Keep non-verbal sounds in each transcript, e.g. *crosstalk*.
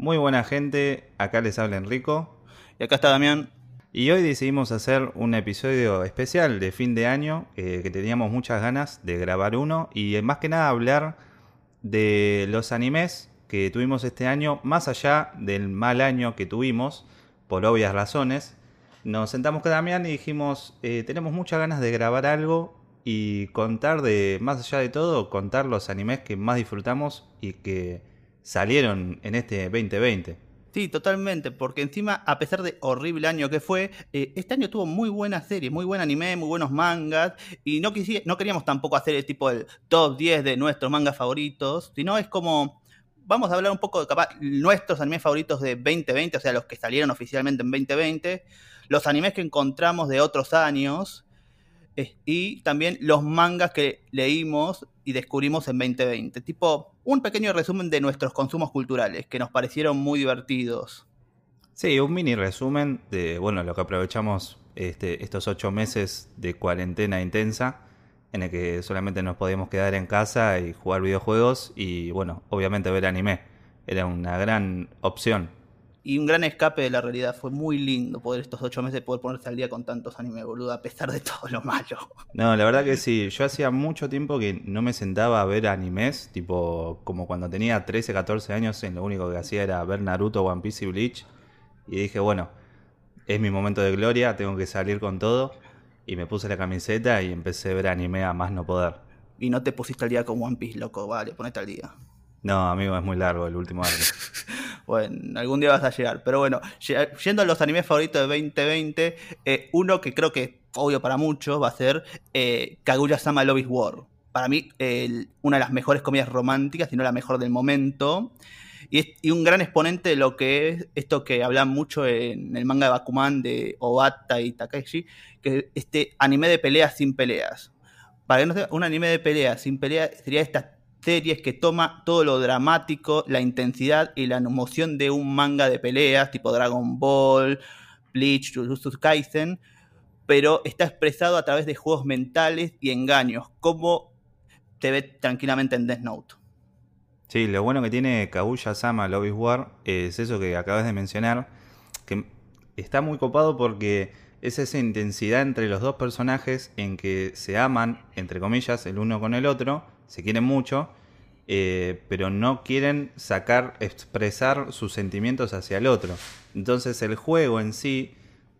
Muy buena gente, acá les habla Enrico. Y acá está Damián. Y hoy decidimos hacer un episodio especial de fin de año, eh, que teníamos muchas ganas de grabar uno y eh, más que nada hablar de los animes que tuvimos este año, más allá del mal año que tuvimos, por obvias razones. Nos sentamos con Damián y dijimos, eh, tenemos muchas ganas de grabar algo y contar de, más allá de todo, contar los animes que más disfrutamos y que salieron en este 2020. Sí, totalmente, porque encima, a pesar de horrible año que fue, eh, este año tuvo muy buenas series, muy buen anime, muy buenos mangas, y no, no queríamos tampoco hacer el tipo del top 10 de nuestros mangas favoritos, sino es como, vamos a hablar un poco de capaz, nuestros animes favoritos de 2020, o sea, los que salieron oficialmente en 2020, los animes que encontramos de otros años, y también los mangas que leímos y descubrimos en 2020. Tipo, un pequeño resumen de nuestros consumos culturales que nos parecieron muy divertidos. Sí, un mini resumen de bueno lo que aprovechamos este, estos ocho meses de cuarentena intensa en el que solamente nos podíamos quedar en casa y jugar videojuegos y bueno, obviamente ver anime. Era una gran opción y un gran escape de la realidad. Fue muy lindo poder estos ocho meses poder ponerse al día con tantos animes, boludo, a pesar de todo lo malo. No, la verdad que sí. Yo hacía mucho tiempo que no me sentaba a ver animes, tipo como cuando tenía 13, 14 años, en lo único que hacía era ver Naruto, One Piece y Bleach. Y dije, bueno, es mi momento de gloria, tengo que salir con todo. Y me puse la camiseta y empecé a ver anime a más no poder. Y no te pusiste al día con One Piece, loco, vale, ponete al día. No, amigo, es muy largo el último año. *laughs* bueno, algún día vas a llegar. Pero bueno, yendo a los animes favoritos de 2020, eh, uno que creo que obvio para muchos va a ser eh, Kaguya-sama Love is War. Para mí, una de las mejores comedias románticas, si no la mejor del momento. Y, un gran exponente de lo que es esto que hablan mucho en el manga de Bakuman de Obata y Takeshi, que este anime de peleas sin peleas. Para que no sea un anime de peleas sin peleas, sería esta series que toma todo lo dramático, la intensidad y la emoción de un manga de peleas tipo Dragon Ball, Bleach, Jujutsu Kaisen, pero está expresado a través de juegos mentales y engaños, como te ve tranquilamente en Death Note. Sí, lo bueno que tiene Kaguya-sama Love War es eso que acabas de mencionar, que está muy copado porque es esa intensidad entre los dos personajes en que se aman, entre comillas, el uno con el otro, se quieren mucho, eh, pero no quieren sacar, expresar sus sentimientos hacia el otro. Entonces el juego en sí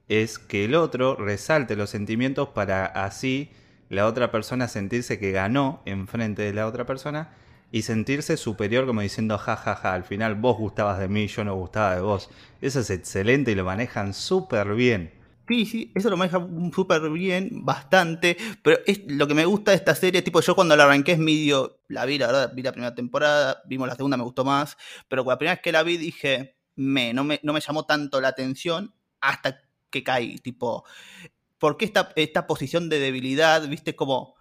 es que el otro resalte los sentimientos para así la otra persona sentirse que ganó enfrente de la otra persona y sentirse superior como diciendo jajaja, ja, ja, al final vos gustabas de mí, yo no gustaba de vos. Eso es excelente y lo manejan súper bien. Sí, sí, eso lo maneja súper bien, bastante. Pero es lo que me gusta de esta serie, tipo, yo cuando la arranqué es medio. La vi, la verdad, vi la primera temporada, vimos la segunda, me gustó más. Pero la primera vez que la vi dije, me, no me, no me llamó tanto la atención hasta que caí. Tipo, ¿por qué esta, esta posición de debilidad, viste, como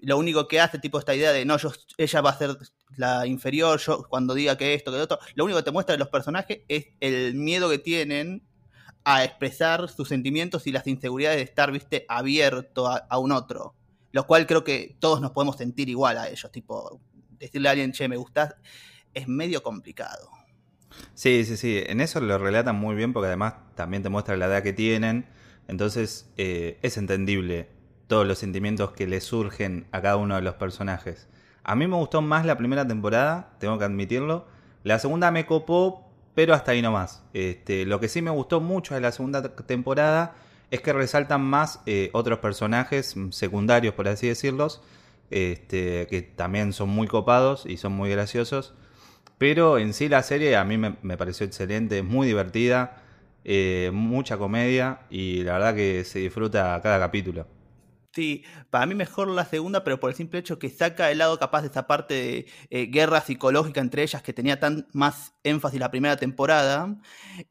lo único que hace, tipo, esta idea de no, yo, ella va a ser la inferior, yo cuando diga que esto, que lo otro, lo único que te muestra de los personajes es el miedo que tienen a expresar sus sentimientos y las inseguridades de estar, viste, abierto a, un otro. Lo cual creo que todos nos podemos sentir igual a ellos. Tipo, decirle a alguien, che, me gustás, es medio complicado. Sí, sí, sí. En eso lo relatan muy bien porque además también te muestra la edad que tienen. Entonces eh, es entendible todos los sentimientos que le surgen a cada uno de los personajes. A mí me gustó más la primera temporada, tengo que admitirlo. La segunda me copó pero hasta ahí nomás. Este, lo que sí me gustó mucho de la segunda temporada es que resaltan más eh, otros personajes secundarios, por así decirlos, este, que también son muy copados y son muy graciosos. Pero en sí la serie a mí me, pareció excelente, muy divertida, eh, mucha comedia y la verdad que se disfruta cada capítulo. Sí, para mí mejor la segunda, pero por el simple hecho que saca el lado capaz de esa parte de eh, guerra psicológica entre ellas que tenía tan más énfasis la primera temporada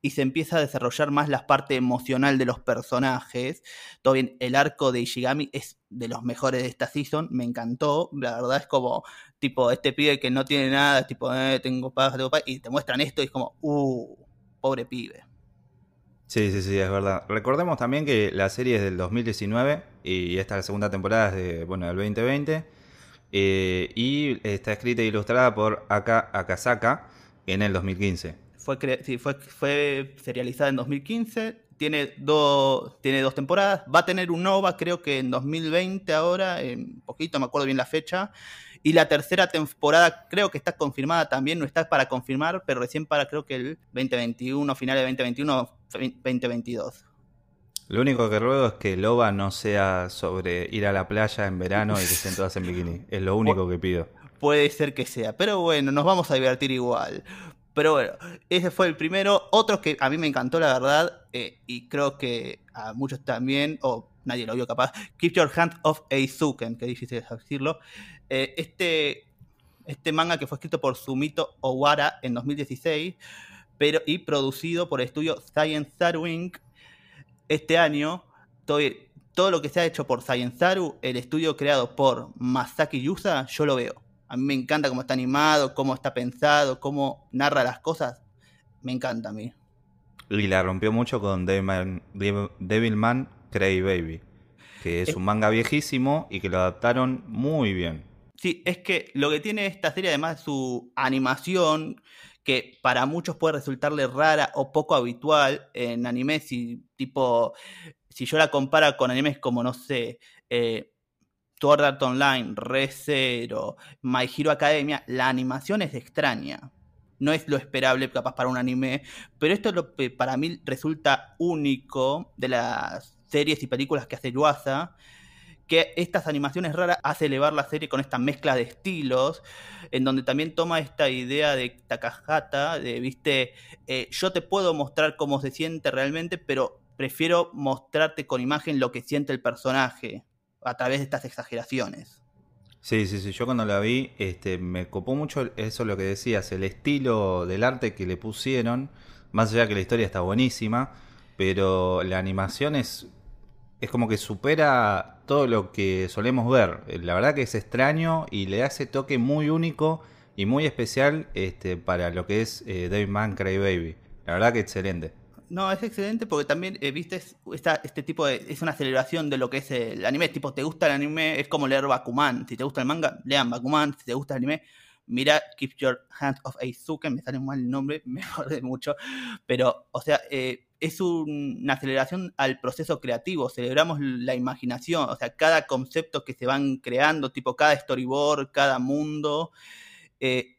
y se empieza a desarrollar más la parte emocional de los personajes. Todo bien, el arco de Ishigami es de los mejores de esta season, me encantó, la verdad es como tipo este pibe que no tiene nada, tipo eh, tengo paz, tengo paz, y te muestran esto y es como, uh, pobre pibe. Sí, sí, sí, es verdad. Recordemos también que la serie es del 2019 y esta segunda temporada es de, bueno, del 2020. Eh, y está escrita e ilustrada por Aka Akasaka en el 2015. Fue, sí, fue, serializada en 2015. Tiene, dos tiene dos temporadas. Va a tener un Nova, creo que en 2020 ahora, en poquito, me acuerdo bien la fecha. Y la tercera temporada creo que está confirmada también, no está para confirmar, pero recién para creo que el 2021, final de 2021, 2022. Lo único que ruego es que Loba no sea sobre ir a la playa en verano y que estén todas en bikini. Es lo único que pido. Puede ser que sea, pero bueno, nos vamos a divertir igual. Pero bueno, ese fue el primero. Otro que a mí me encantó, la verdad, eh, y creo que a muchos también, o nadie lo vio capaz, Keep Your Hand Off Eizuken, que difícil decirlo. Eh, este, este manga que fue escrito por Sumito Owara en 2016 pero, y producido por el estudio Science Saru Inc. este año. Todo, todo lo que se ha hecho por Science Saru, el estudio creado por Masaki Yusa, yo lo veo. A mí me encanta cómo está animado, cómo está pensado, cómo narra las cosas. Me encanta a mí. Y la rompió mucho con Devilman, Devilman Cray Baby, que es un manga viejísimo y que lo adaptaron muy bien. Sí, es que lo que tiene esta serie, además de su animación, que para muchos puede resultarle rara o poco habitual en anime, si tipo, si yo la compara con animes como, no sé, eh, Sword Art Online, ReZero, My Hero Academia, la animación es extraña. No es lo esperable capaz para un anime, pero esto es lo que para mí resulta único de las series y películas que hace Yuasa, que estas animaciones raras hace elevar la serie con esta mezcla de estilos, en donde también toma esta idea de Takahata, de, viste, eh, yo te puedo mostrar cómo se siente realmente, pero prefiero mostrarte con imagen lo que siente el personaje a través de estas exageraciones. Sí, sí, sí, yo cuando la vi este, me copó mucho eso lo que decías, el estilo del arte que le pusieron, más allá que la historia está buenísima, pero la animación es, es como que supera todo lo que solemos ver. La verdad que es extraño y le hace toque muy único y muy especial este, para lo que es eh, David Man Cry Baby. La verdad que excelente. No, es excelente porque también, eh, viste, este tipo de. Es una celebración de lo que es el anime. Tipo, ¿te gusta el anime? Es como leer Bakuman. Si te gusta el manga, lean Bakuman. Si te gusta el anime, mira Keep Your Hands of Aizuken. Me sale mal el nombre, *laughs* me jode mucho. Pero, o sea, eh, es una aceleración al proceso creativo. Celebramos la imaginación. O sea, cada concepto que se van creando, tipo cada storyboard, cada mundo. Eh,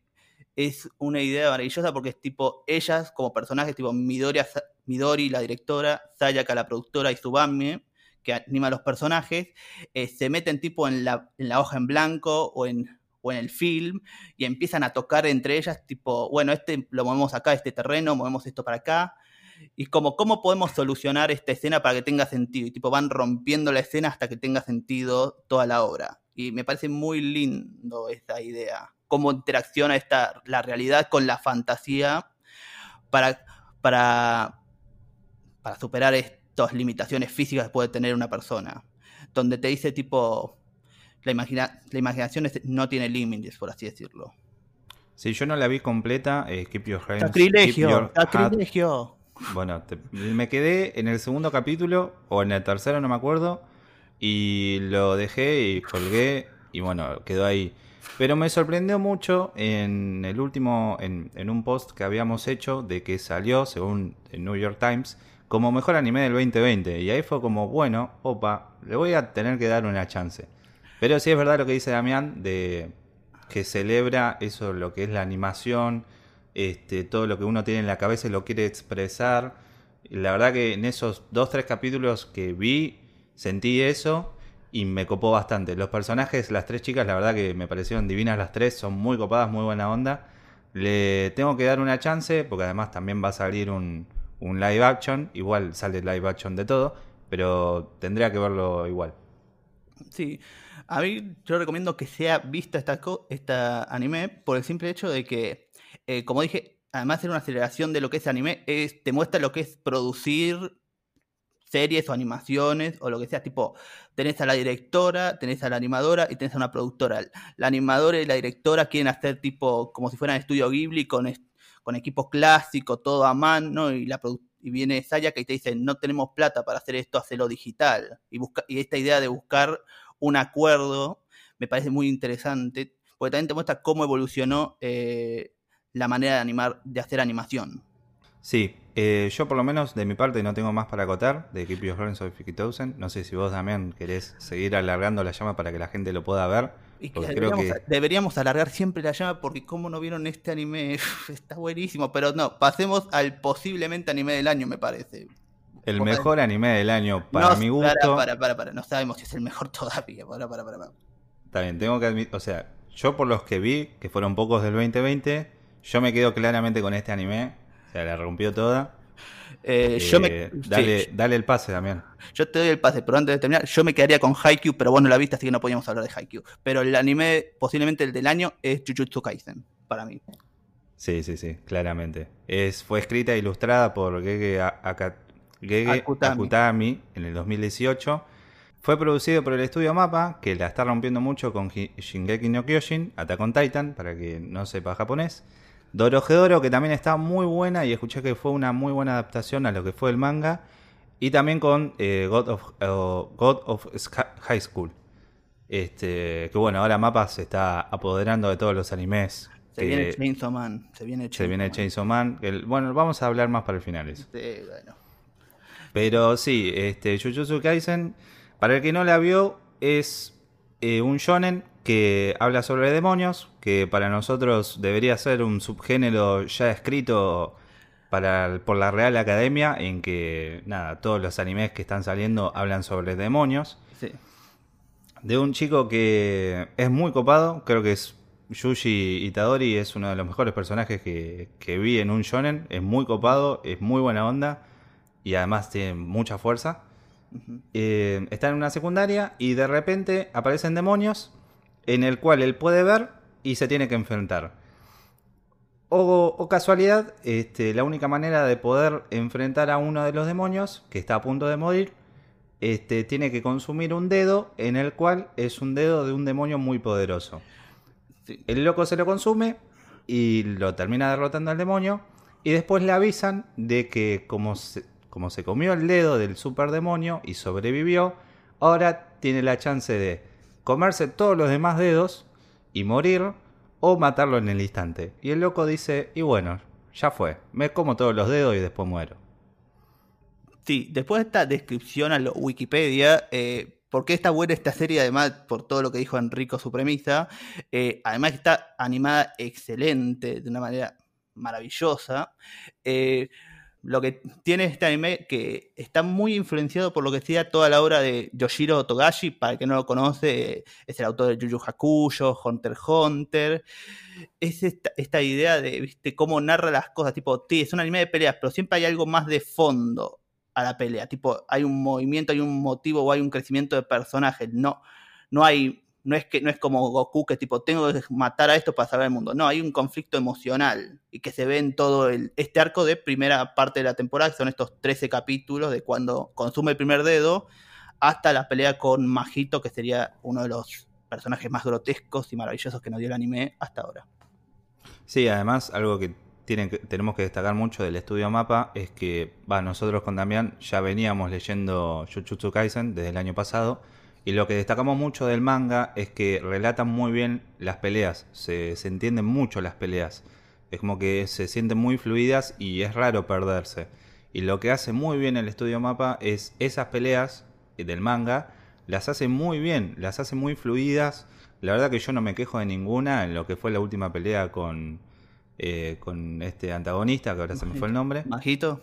es una idea maravillosa porque es tipo ellas como personajes, tipo Midori, Midori la directora, Sayaka la productora y Subame, que anima a los personajes, eh, se meten tipo en la, en la, hoja en blanco o en, o en el film y empiezan a tocar entre ellas, tipo, bueno, este lo movemos acá, este terreno, movemos esto para acá. Y como, ¿cómo podemos solucionar esta escena para que tenga sentido? Y tipo, van rompiendo la escena hasta que tenga sentido toda la obra. Y me parece muy lindo esta idea cómo interacciona esta, la realidad con la fantasía para, para, para superar estas limitaciones físicas que puede tener una persona. Donde te dice tipo, la, imagina, la imaginación no tiene límites, por así decirlo. Si yo no la vi completa, eh, Keep Your Hands. Sacrilegio, sacrilegio. Bueno, me quedé en el segundo capítulo, o en el tercero, no me acuerdo, y lo dejé y colgué, y bueno, quedó ahí. Pero me sorprendió mucho en el último, en, un post que habíamos hecho de que salió, según el New York Times, como mejor anime del 2020. Y ahí fue como, bueno, opa, le voy a tener que dar una chance. Pero sí es verdad lo que dice Damián, de que celebra eso, lo que es la animación, este, todo lo que uno tiene en la cabeza y lo quiere expresar. la verdad que en esos dos, tres capítulos que vi, sentí eso y me copó bastante. Los personajes, las tres chicas, la verdad que me parecieron divinas las tres, son muy copadas, muy buena onda. Le tengo que dar una chance, porque además también va a salir un, live action, igual sale live action de todo, pero tendría que verlo igual. Sí, a mí yo recomiendo que sea vista esta, esta anime por el simple hecho de que, eh, como dije, además de una aceleración de lo que es anime, te muestra lo que es producir series o animaciones o lo que sea, tipo, tenés a la directora, tenés a la animadora y tenés a una productora. La animadora y la directora quieren hacer tipo como si fueran estudio Ghibli con, con equipo clásico, todo a mano, y, la y viene Sayaka y te dice, no tenemos plata para hacer esto, hacerlo digital. Y, busca y esta idea de buscar un acuerdo me parece muy interesante, porque también te muestra cómo evolucionó eh, la manera de animar, de hacer animación. Sí, eh, yo por lo menos de mi parte no tengo más para acotar de Keep Your Hands Off Thousand. No sé si vos también querés seguir alargando la llama para que la gente lo pueda ver. Y que deberíamos, deberíamos, alargar siempre la llama porque como no vieron este anime, *laughs* está buenísimo. Pero no, pasemos al posiblemente anime del año, me parece. El mejor anime del año, para mi gusto. Para, para, para, no sabemos si es el mejor *laughs* todavía. Para, para, para. Está bien, tengo que admitir, o sea, yo por los que vi, que fueron pocos del 2020, yo me quedo claramente con este anime. O sea, la rompió toda. Eh, yo me, eh, dale, dale el pase también. Yo te doy el pase, pero antes de terminar, yo me quedaría con Haikyuu, pero vos no la viste, así que no podíamos hablar de Haikyuu. Pero el anime, posiblemente el del año, es Jujutsu Kaisen, para mí. Sí, sí, sí, claramente. Es, fue escrita e ilustrada por Gege Akutami. en el 2018. Fue producido por el estudio Mapa, que la está rompiendo mucho con Shingeki no Kyojin, Attack on Titan, para que no sepa japonés. Dorohedoro, que también está muy buena y escuché que fue una muy buena adaptación a lo que fue el manga. Y también con eh, God, of, God of High School. Este, que bueno, ahora Mapa se está apoderando de todos los animes. Se viene Chainsaw Man. Se viene Chainsaw, se viene Chainsaw Man. bueno, vamos a hablar más para el final. Sí, bueno. Pero sí, este, Jujutsu Kaisen, para el que no la vio, es eh, un shonen que habla sobre demonios, que para nosotros debería ser un subgénero ya escrito para, por la Real Academia, en que nada, todos los animes que están saliendo hablan sobre demonios. Sí. De un chico que es muy copado, creo que es Yuji Itadori, es uno de los mejores personajes que, que vi en un shonen, es muy copado, es muy buena onda y además tiene mucha fuerza. Eh, está en una secundaria y de repente aparecen demonios en el cual él puede ver y se tiene que enfrentar. O, casualidad, este, la única manera de poder enfrentar a uno de los demonios, que está a punto de morir, este, tiene que consumir un dedo en el cual es un dedo de un demonio muy poderoso. El loco se lo consume y lo termina derrotando al demonio. Y después le avisan de que como se, como se comió el dedo del super demonio y sobrevivió, ahora tiene la chance de comerse todos los demás dedos y morir o matarlo en el instante. Y el loco dice, y bueno, ya fue, me como todos los dedos y después muero. Sí, después de esta descripción a lo Wikipedia, eh, ¿por qué está buena esta serie? Además, por todo lo que dijo Enrico, su premisa, eh, además está animada excelente, de una manera maravillosa. Eh, lo que tiene este anime que está muy influenciado por lo que sea toda la obra de Yoshiro Togashi, para el que no lo conoce, es el autor de Yu Yu Hakusho, Hunter x Hunter. Es esta, idea de ¿viste? cómo narra las cosas, tipo, es un anime de peleas, pero siempre hay algo más de fondo a la pelea, tipo, hay un movimiento, hay un motivo o hay un crecimiento de personajes, no, no hay no es que no es como Goku que tipo tengo que matar a esto para salvar el mundo. No, hay un conflicto emocional y que se ve en todo el, este arco de primera parte de la temporada, que son estos 13 capítulos de cuando consume el primer dedo hasta la pelea con Majito, que sería uno de los personajes más grotescos y maravillosos que nos dio el anime hasta ahora. Sí, además algo que, tienen tenemos que destacar mucho del estudio Mapa es que va, nosotros con Damián ya veníamos leyendo Jujutsu Kaisen desde el año pasado y lo que destacamos mucho del manga es que relatan muy bien las peleas, se, se entienden mucho las peleas. Es como que se sienten muy fluidas y es raro perderse. Y lo que hace muy bien el estudio mapa es esas peleas del manga, las hace muy bien, las hace muy fluidas. La verdad que yo no me quejo de ninguna en lo que fue la última pelea con, eh, con este antagonista, que ahora se me fue el nombre. Majito.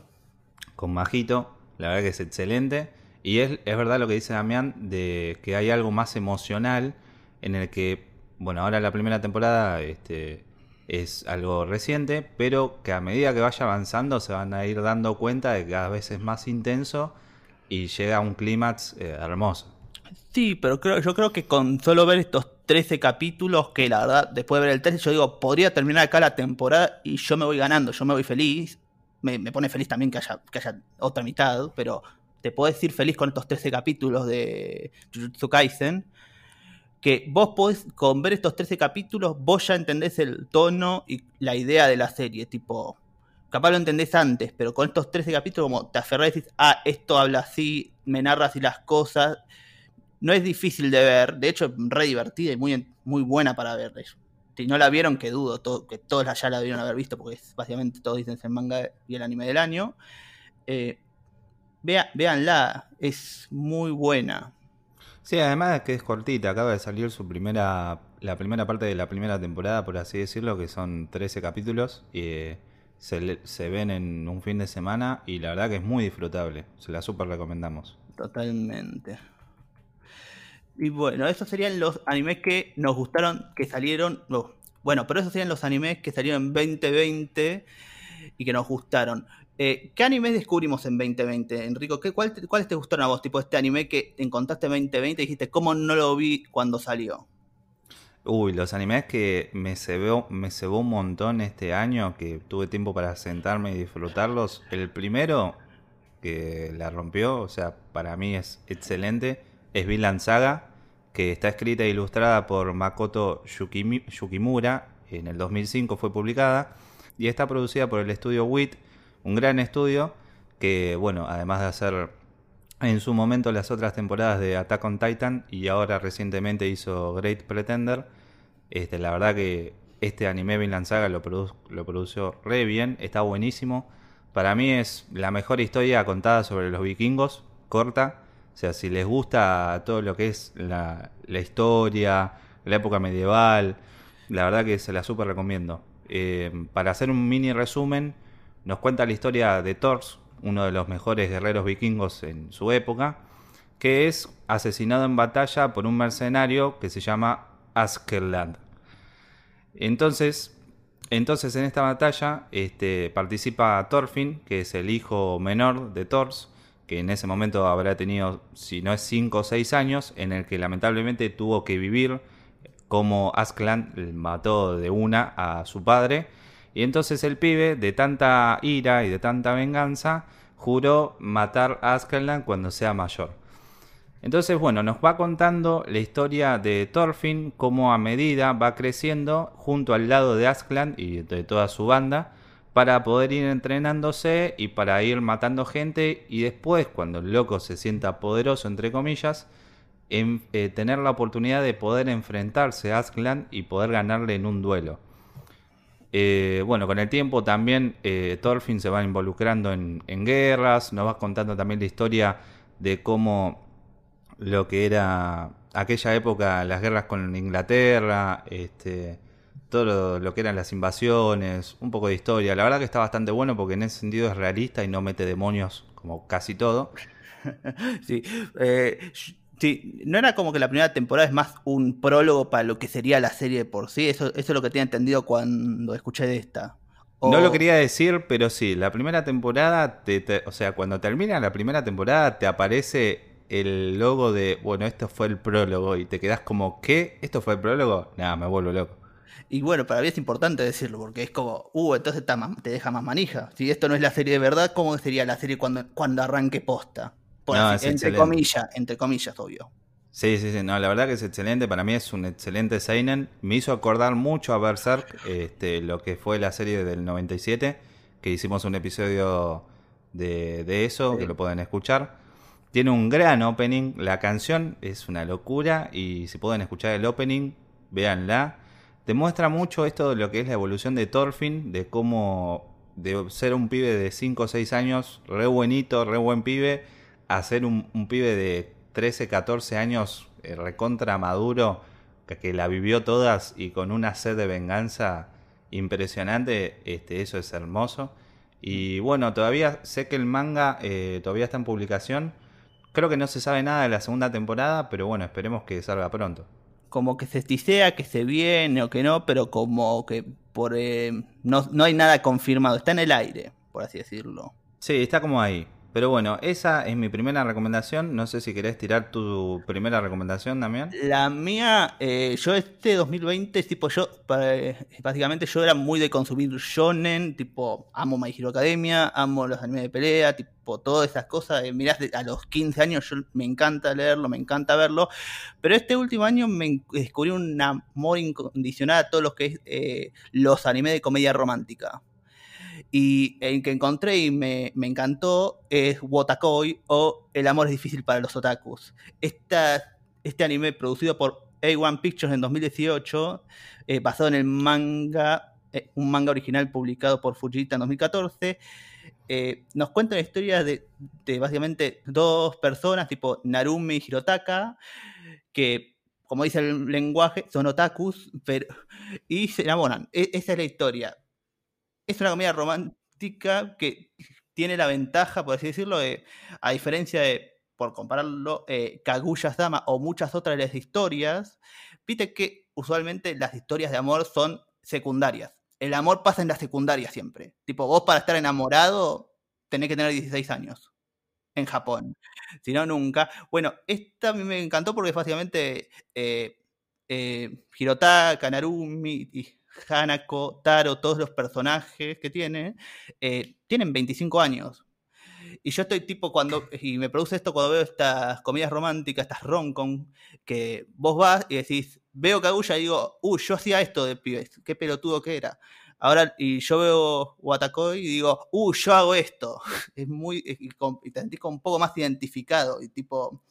Con Majito, la verdad que es excelente. Y es, es verdad lo que dice Damián, de que hay algo más emocional en el que, bueno, ahora la primera temporada este, es algo reciente, pero que a medida que vaya avanzando se van a ir dando cuenta de que cada vez es más intenso y llega a un clímax eh, hermoso. Sí, pero creo, yo creo que con solo ver estos 13 capítulos, que la verdad, después de ver el 13, yo digo, podría terminar acá la temporada y yo me voy ganando, yo me voy feliz. Me, pone feliz también que haya, que haya otra mitad, pero te podés ir feliz con estos 13 capítulos de Jujutsu Kaisen, que vos podés, con ver estos 13 capítulos, vos ya entendés el tono y la idea de la serie, tipo, capaz lo entendés antes, pero con estos 13 capítulos como te aferrás y dices, ah, esto habla así, me narra así las cosas, no es difícil de ver, de hecho es re divertida y muy, muy buena para ver si no la vieron, que dudo que todos ya la debieron haber visto, porque es, básicamente todos dicen es el manga y el anime del año. Eh, vea, véanla, es muy buena. Sí, además que es cortita, acaba de salir su primera, la primera parte de la primera temporada, por así decirlo, que son 13 capítulos, y eh, se, se ven en un fin de semana, y la verdad que es muy disfrutable, se la super recomendamos. Totalmente. Y bueno, esos serían los animes que nos gustaron, que salieron. bueno, pero esos serían los animes que salieron en 2020 y que nos gustaron. Eh, ¿Qué animes descubrimos en 2020, Enrico? ¿Qué, cuál, ¿Cuáles te gustaron a vos? Tipo este anime que encontraste en 2020 y dijiste, ¿cómo no lo vi cuando salió? Uy, los animes que me cebó, me cebó un montón este año, que tuve tiempo para sentarme y disfrutarlos. El primero, que la rompió, o sea, para mí es excelente, es Vinland Saga, que está escrita e ilustrada por Makoto Yukimura, en el 2005 fue publicada, y está producida por el estudio WIT, un gran estudio que, bueno, además de hacer en su momento las otras temporadas de Attack on Titan y ahora recientemente hizo Great Pretender, este, la verdad que este anime Vinland Saga lo, lo produció re bien, está buenísimo. Para mí es la mejor historia contada sobre los vikingos, corta, o sea, si les gusta todo lo que es la, historia, la época medieval, la verdad que se la super recomiendo. Eh, para hacer un mini resumen, nos cuenta la historia de Thors, uno de los mejores guerreros vikingos en su época, que es asesinado en batalla por un mercenario que se llama Askerland. Entonces, entonces en esta batalla este, participa Thorfinn, que es el hijo menor de Thors, que en ese momento habrá tenido, si no es 5 o 6 años, en el que lamentablemente tuvo que vivir como Askeladd mató de una a su padre. Y entonces el pibe, de tanta ira y de tanta venganza, juró matar a Askeladd cuando sea mayor. Entonces, bueno, nos va contando la historia de Thorfinn, cómo a medida va creciendo junto al lado de Askeladd y de toda su banda, para poder ir entrenándose y para ir matando gente y después cuando el loco se sienta poderoso entre comillas en, eh, tener la oportunidad de poder enfrentarse a Askeladd y poder ganarle en un duelo. Eh, bueno, con el tiempo también eh, Thorfinn se va involucrando en, guerras, nos va contando también la historia de cómo lo que era aquella época, las guerras con Inglaterra, este, todo lo, que eran las invasiones, un poco de historia. La verdad que está bastante bueno porque en ese sentido es realista y no mete demonios como casi todo. *laughs* sí, eh, sí, no era como que la primera temporada es más un prólogo para lo que sería la serie por sí. Eso, eso es lo que tenía entendido cuando escuché de esta. No lo quería decir, pero sí, la primera temporada, o sea, cuando termina la primera temporada te aparece el logo de, bueno, esto fue el prólogo y te quedas como, ¿qué? ¿Esto fue el prólogo? Nada, me vuelvo loco. Y bueno, para mí es importante decirlo, porque es como, uh, entonces te deja más manija. Si esto no es la serie de verdad, ¿cómo sería la serie cuando, cuando arranque posta? Entre comillas, entre comillas, obvio. Sí, sí, sí, no, la verdad que es excelente, para mí es un excelente Seinen. Me hizo acordar mucho a Berserk, este, lo que fue la serie del 97, que hicimos un episodio de, de eso, que lo pueden escuchar. Tiene un gran opening, la canción es una locura y si pueden escuchar el opening, véanla demuestra mucho esto de lo que es la evolución de Thorfinn, de cómo de ser un pibe de 5 o 6 años, re buenito, re buen pibe, a ser un, pibe de 13, 14 años, eh, recontra maduro, que, la vivió todas y con una sed de venganza impresionante, este, eso es hermoso. Y bueno, todavía sé que el manga eh, todavía está en publicación. Creo que no se sabe nada de la segunda temporada, pero bueno, esperemos que salga pronto como que se esticea que se viene o que no, pero como que por eh, no, no hay nada confirmado, está en el aire, por así decirlo. Sí, está como ahí. Pero bueno, esa es mi primera recomendación. No sé si querés tirar tu primera recomendación también. La mía, eh, yo este 2020, tipo yo, básicamente yo era muy de consumir shonen, tipo amo My Hero Academia, amo los animes de pelea, tipo todas esas cosas. Eh, mirás, a los 15 años yo, me encanta leerlo, me encanta verlo. Pero este último año me descubrí un amor incondicional a todos los que es eh, los animes de comedia romántica. Y el que encontré y me, encantó es Wotakoi o El amor es difícil para los otakus. Esta, este anime producido por A1 Pictures en 2018, eh, basado en el manga, eh, un manga original publicado por Fujita en 2014. Eh, nos cuenta la historia de, de, básicamente dos personas, tipo Narumi y Hirotaka, que, como dice el lenguaje, son otakus, pero, y se enamoran. E esa es la historia. Es una comedia romántica que tiene la ventaja, por así decirlo, de, a diferencia de por compararlo, eh, Kaguya-sama o muchas otras de las historias, viste que usualmente las historias de amor son secundarias. El amor pasa en la secundaria siempre. Tipo, vos para estar enamorado tenés que tener 16 años en Japón. Si no, nunca. Bueno, esta a mí me encantó porque básicamente eh, eh, Hirotaka, Narumi y Hanako, Taro, todos los personajes que tiene, eh, tienen 25 años. Y yo estoy tipo cuando, y me produce esto cuando veo estas comedias románticas, estas roncon, que vos vas y decís, veo Kaguya y digo, uh, yo hacía esto de pibes, qué pelotudo que era. Ahora, y yo veo Watakoi y digo, uh, yo hago esto. *laughs* Es muy, y, y te sentís un poco más identificado. Y tipo,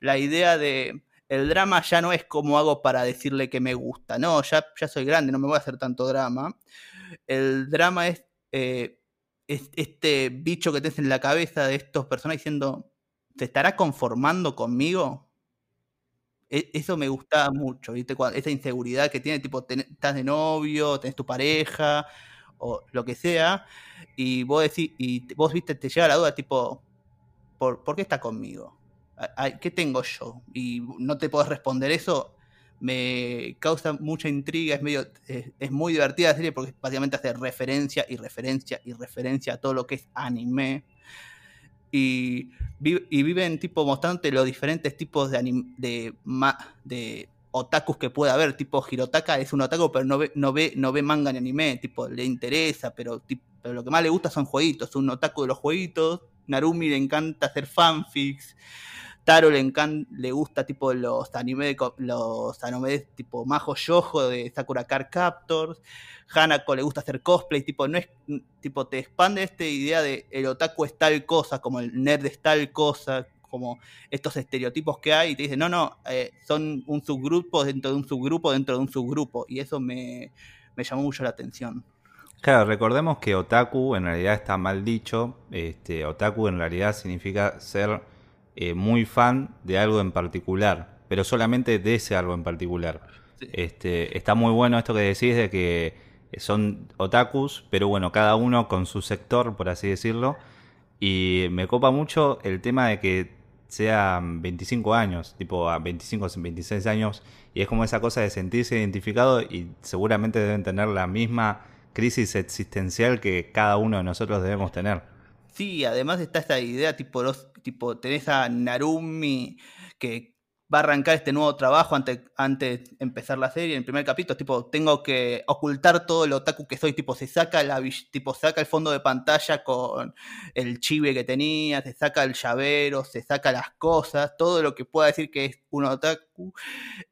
la idea de, el drama ya no es como hago para decirle que me gusta. No, ya, ya soy grande, no me voy a hacer tanto drama. El drama es, eh, es este bicho que tenés en la cabeza de estos personajes diciendo, ¿se estará conformando conmigo? E eso me gustaba mucho, ¿viste? Esa inseguridad que tiene, tipo, estás de novio, tenés tu pareja, o lo que sea, y vos decís, y vos viste, te llega la duda, tipo, ¿por, ¿por qué está conmigo? ¿Qué tengo yo? Y no te puedes responder eso. Me causa mucha intriga, es medio. Es, es, muy divertida la serie porque básicamente hace referencia y referencia y referencia a todo lo que es anime. Y, y viven tipo mostrándote los diferentes tipos de anime, de, de otakus que puede haber. Tipo Hirotaka es un otaku, pero no ve, no ve, no ve manga ni anime. Tipo, le interesa, pero, tipo, pero lo que más le gusta son jueguitos. Es un otaku de los jueguitos. Narumi le encanta hacer fanfics. Taro le encanta, le gusta tipo los anime los animes tipo Majo Yojo de Sakura Card Captors. Hanako le gusta hacer cosplay, tipo, no es tipo, te expande esta idea de el otaku es tal cosa, como el nerd es tal cosa, como estos estereotipos que hay, y te dicen, no, no, eh, son un subgrupo dentro de un subgrupo dentro de un subgrupo, y eso me, me llamó mucho la atención. Claro, recordemos que otaku en realidad está mal dicho. Este, otaku en realidad significa ser eh, muy fan de algo en particular, pero solamente de ese algo en particular. Sí. Este, está muy bueno esto que decís de que son otakus, pero bueno, cada uno con su sector, por así decirlo. Y me copa mucho el tema de que sean 25 años, tipo a 25 o 26 años, y es como esa cosa de sentirse identificado y seguramente deben tener la misma crisis existencial que cada uno de nosotros debemos tener. Sí, además está esta idea, tipo, los, tipo tenés a Narumi que va a arrancar este nuevo trabajo antes, antes de empezar la serie, en el primer capítulo, tipo, tengo que ocultar todo lo otaku que soy, tipo, se saca la tipo, saca el fondo de pantalla con el chive que tenía, se saca el llavero, se saca las cosas, todo lo que pueda decir que es un otaku.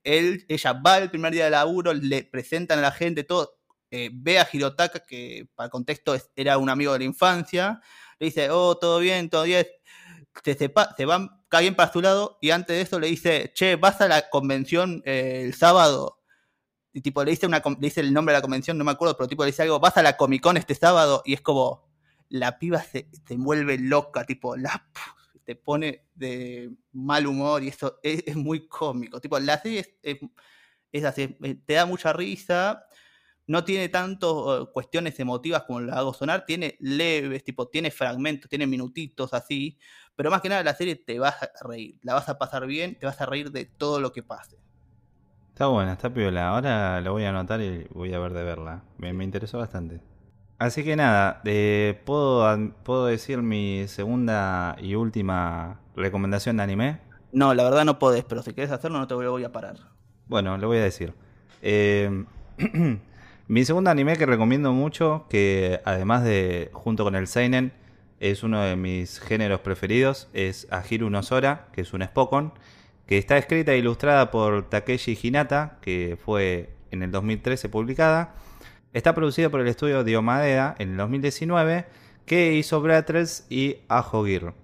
Él, ella va el primer día de laburo, le presentan a la gente todo, eh, ve a Hirotaka, que para contexto era un amigo de la infancia, le dice, oh, todo bien, todo bien, se, sepa, se van, cae bien para su lado, y antes de eso le dice, che, vas a la convención eh, el sábado, y tipo le dice, una, le dice el nombre de la convención, no me acuerdo, pero tipo le dice algo, vas a la Comic Con este sábado, y es como, la piba se, se vuelve loca, tipo, la te pone de mal humor, y eso es, muy cómico, tipo, la serie es, así, te da mucha risa, no tiene tanto uh, cuestiones emotivas como la hago sonar, tiene leves, tipo, tiene fragmentos, tiene minutitos así, pero más que nada la serie te vas a reír, la vas a pasar bien, te vas a reír de todo lo que pase. Está buena, está piola. Ahora la voy a anotar y voy a ver de verla. Me, me interesó bastante. Así que nada, eh, ¿puedo, ¿puedo decir mi segunda y última recomendación de anime? No, la verdad no podés, pero si quieres hacerlo no te voy a parar. Bueno, lo voy a decir. Eh, *clears throat* Mi segundo anime que recomiendo mucho, que además de junto con el Seinen, es uno de mis géneros preferidos, es Ahiru no que es un Spokon, que está escrita e ilustrada por Takeshi Hinata, que fue en el 2013 publicada. Está producida por el estudio Diomadea en el 2019, que hizo Brattles y Ajo Gear.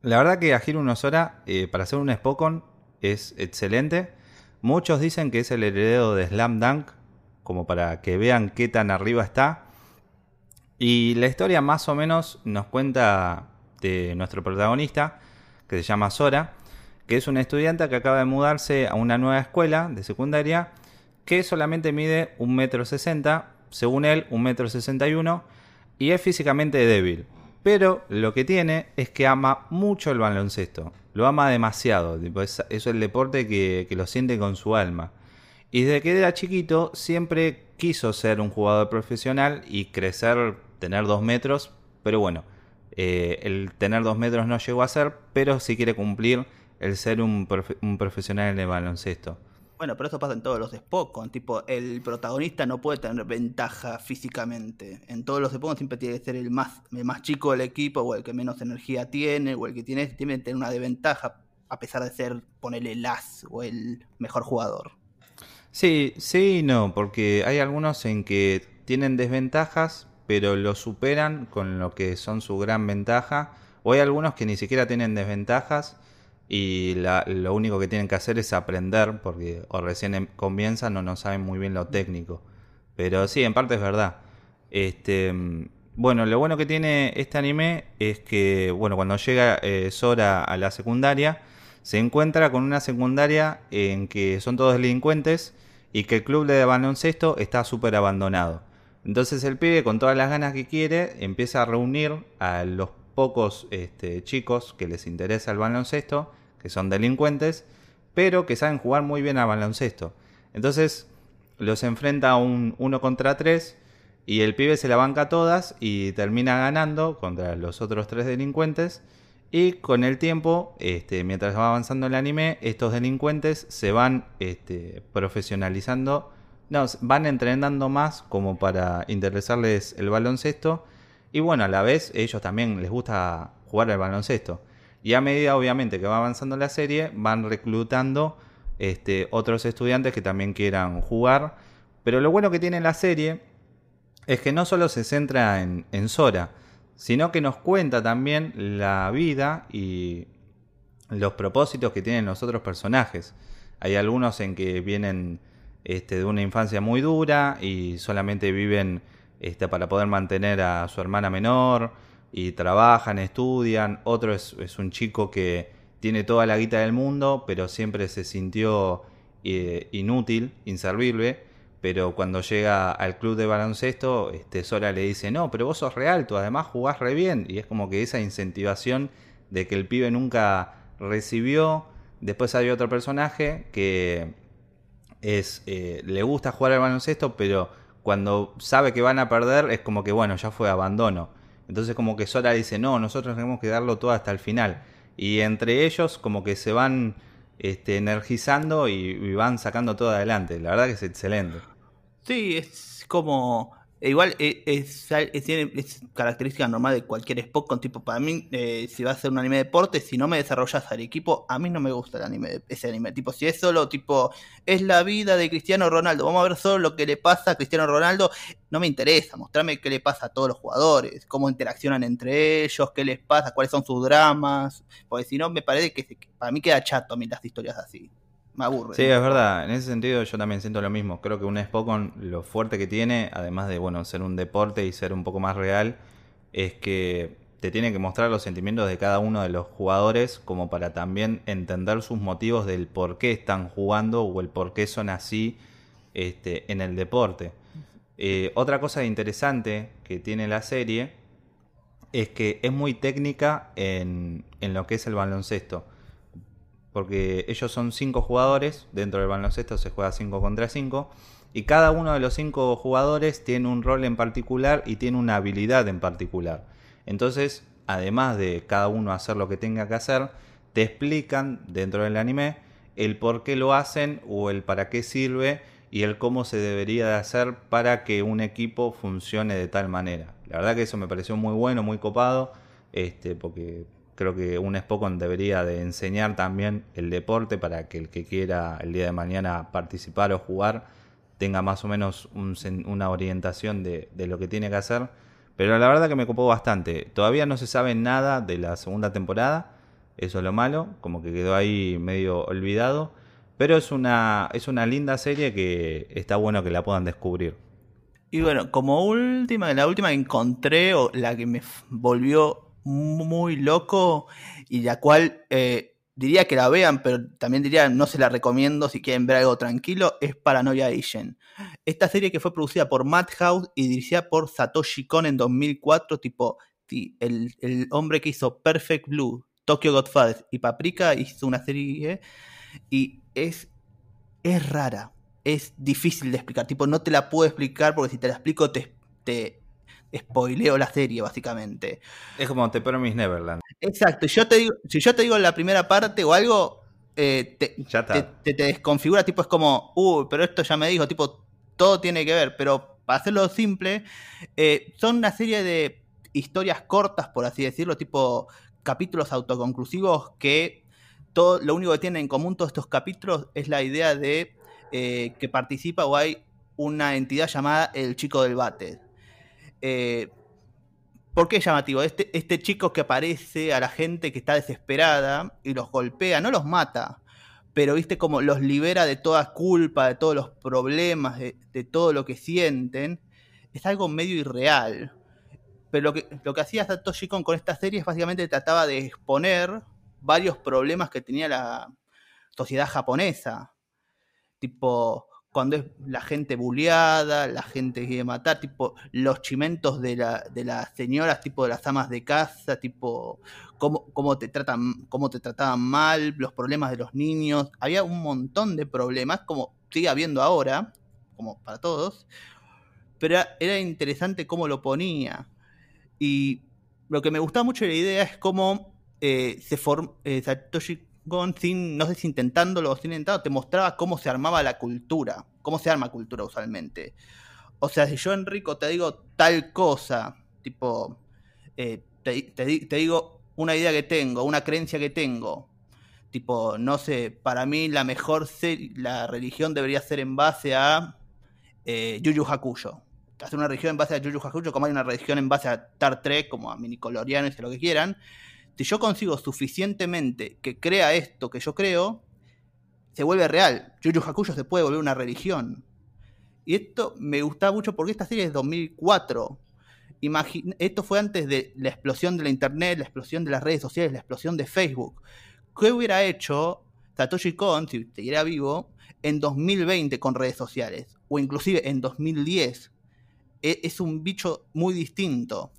La verdad que Ahiru no Sora, eh, para ser un Spokon, es excelente Muchos dicen que es el heredero de Slam Dunk, como para que vean qué tan arriba está. Y la historia más o menos nos cuenta de nuestro protagonista, que se llama Sora, que es una estudiante que acaba de mudarse a una nueva escuela de secundaria que solamente mide 1,60 m, según él 1,61 m, y es físicamente débil. Pero lo que tiene es que ama mucho el baloncesto. Lo ama demasiado. es, es, el deporte que lo siente con su alma. Y desde que era chiquito siempre quiso ser un jugador profesional y crecer, tener dos metros. Pero bueno, eh, el tener dos metros no llegó a ser, pero sí quiere cumplir el ser un, un profesional en el baloncesto. Bueno, pero esto pasa en todos los Spokon. Tipo, el protagonista no puede tener ventaja físicamente. En todos los Spokon siempre tiene que ser el más, más chico del equipo, o el que menos energía tiene, o el que tiene, tiene que tener una desventaja, a pesar de ser, ponerle el as o el mejor jugador. Sí, sí y no, porque hay algunos en que tienen desventajas, pero lo superan con lo que son su gran ventaja. O hay algunos que ni siquiera tienen desventajas y lo único que tienen que hacer es aprender porque o recién em, comienzan o no saben muy bien lo técnico. Pero sí, en parte es verdad. Este, bueno, lo bueno que tiene este anime es que, bueno, cuando llega eh, Sora a la secundaria, se encuentra con una secundaria en que son todos delincuentes y que el club de baloncesto está súper abandonado. Entonces el pibe, con todas las ganas que quiere, empieza a reunir a los pocos este, chicos que les interesa el baloncesto, que son delincuentes, pero que saben jugar muy bien al baloncesto. Entonces los enfrenta a un uno contra tres y el pibe se la banca todas y termina ganando contra los otros tres delincuentes. Y con el tiempo, este, mientras va avanzando el anime, estos delincuentes se van este, profesionalizando, no, van entrenando más como para interesarles el baloncesto. Y bueno, a la vez ellos también les gusta jugar al baloncesto. Y a medida, obviamente, que va avanzando la serie, van reclutando este, otros estudiantes que también quieran jugar. Pero lo bueno que tiene la serie es que no solo se centra en, en Sora, sino que nos cuenta también la vida y los propósitos que tienen los otros personajes. Hay algunos en que vienen este, de una infancia muy dura y solamente viven este, para poder mantener a su hermana menor y trabajan, estudian. Otro es, un chico que tiene toda la guita del mundo, pero siempre se sintió eh, inútil, inservible. Pero cuando llega al club de baloncesto, este, Sora le dice, no, pero vos sos real, tú además jugás re bien. Y es como que esa incentivación de que el pibe nunca recibió. Después hay otro personaje que es eh, le gusta jugar al baloncesto, pero cuando sabe que van a perder es como que, bueno, ya fue abandono. Entonces como que Sora dice, no, nosotros tenemos que darlo todo hasta el final. Y entre ellos como que se van este, energizando y, van sacando todo adelante. La verdad que es excelente. Sí, es como e igual eh, es, es, característica normal de cualquier Spock con tipo, para mí, eh, si va a ser un anime de deporte, si no me desarrollas al equipo, a mí no me gusta el anime, ese anime. Tipo, si es solo tipo, es la vida de Cristiano Ronaldo, vamos a ver solo lo que le pasa a Cristiano Ronaldo, no me interesa, mostrarme qué le pasa a todos los jugadores, cómo interaccionan entre ellos, qué les pasa, cuáles son sus dramas, porque si no me parece que para mí queda chato a mí las historias así me aburre. Sí, es verdad. En ese sentido yo también siento lo mismo. Creo que un Spokon, lo fuerte que tiene, además de bueno ser un deporte y ser un poco más real, es que te tiene que mostrar los sentimientos de cada uno de los jugadores como para también entender sus motivos del por qué están jugando o el por qué son así este, en el deporte. Eh, otra cosa interesante que tiene la serie es que es muy técnica en, en lo que es el baloncesto porque ellos son cinco jugadores, dentro del baloncesto se juega 5 contra 5, y cada uno de los cinco jugadores tiene un rol en particular y tiene una habilidad en particular. Entonces, además de cada uno hacer lo que tenga que hacer, te explican dentro del anime el por qué lo hacen o el para qué sirve y el cómo se debería de hacer para que un equipo funcione de tal manera. La verdad que eso me pareció muy bueno, muy copado, este, porque Creo que un Spokon debería de enseñar también el deporte para que el que quiera el día de mañana participar o jugar tenga más o menos una orientación de, lo que tiene que hacer. Pero la verdad que me copó bastante. Todavía no se sabe nada de la segunda temporada. Eso es lo malo. Como que quedó ahí medio olvidado. Pero es una, es una linda serie que está bueno que la puedan descubrir. Y bueno, como última, la última que encontré, o la que me volvió muy loco, y la cual eh, diría que la vean, pero también diría no se la recomiendo si quieren ver algo tranquilo, es Paranoia Agent. Esta serie que fue producida por Madhouse y dirigida por Satoshi Kon en 2004, tipo el, el hombre que hizo Perfect Blue, Tokyo Godfather y Paprika, hizo una serie y es, es rara es difícil de explicar. Tipo, no te la puedo explicar porque si te la explico te, te spoileo la serie, básicamente. Es como The Promise Neverland. Exacto. Yo te digo, si yo te digo la primera parte o algo, eh, te, te, desconfigura, tipo, es como, uy, pero esto ya me dijo, tipo, todo tiene que ver. Pero para hacerlo simple, eh, son una serie de historias cortas, por así decirlo, tipo capítulos autoconclusivos que todo, lo único que tienen en común todos estos capítulos es la idea de eh, que participa o hay una entidad llamada el chico del bate. Eh, ¿Por qué es llamativo? Este, este chico que aparece a la gente que está desesperada y los golpea, no los mata, pero viste como los libera de toda culpa, de todos los problemas, de, todo lo que sienten, es algo medio irreal. Pero lo que, lo que hacía Satoshi Kon con esta serie es básicamente trataba de exponer varios problemas que tenía la sociedad japonesa tipo cuando es la gente bulleada, la gente que quiere matar, tipo los chimentos de, la, de las señoras, tipo de las amas de casa, tipo cómo, cómo, te tratan, cómo te trataban mal, los problemas de los niños. Había un montón de problemas, como sigue habiendo ahora, como para todos, pero era, interesante cómo lo ponía. Y lo que me gustaba mucho de la idea es cómo eh, se formó, eh, Satoshi sin, no sé si intentándolo o sin intentando, te mostraba cómo se armaba la cultura, cómo se arma cultura usualmente. O sea, si yo, Enrico, te digo tal cosa, tipo, eh, te, digo una idea que tengo, una creencia que tengo, tipo, no sé, para mí la mejor la religión debería ser en base a eh, Yuyu Hakuyo. Hacer una religión en base a Yuyu Hakuyo, como hay una religión en base a Star Trek, como a minicolorianos y lo que quieran si yo consigo suficientemente que crea esto que yo creo, se vuelve real. Yu Yu Hakuyo se puede volver una religión. Y esto me gusta mucho porque esta serie es 2004. esto fue antes de la explosión de la internet, la explosión de las redes sociales, la explosión de Facebook. ¿Qué hubiera hecho Satoshi Kon, si siguiera vivo, en 2020 con redes sociales? O inclusive en 2010. E, es un bicho muy distinto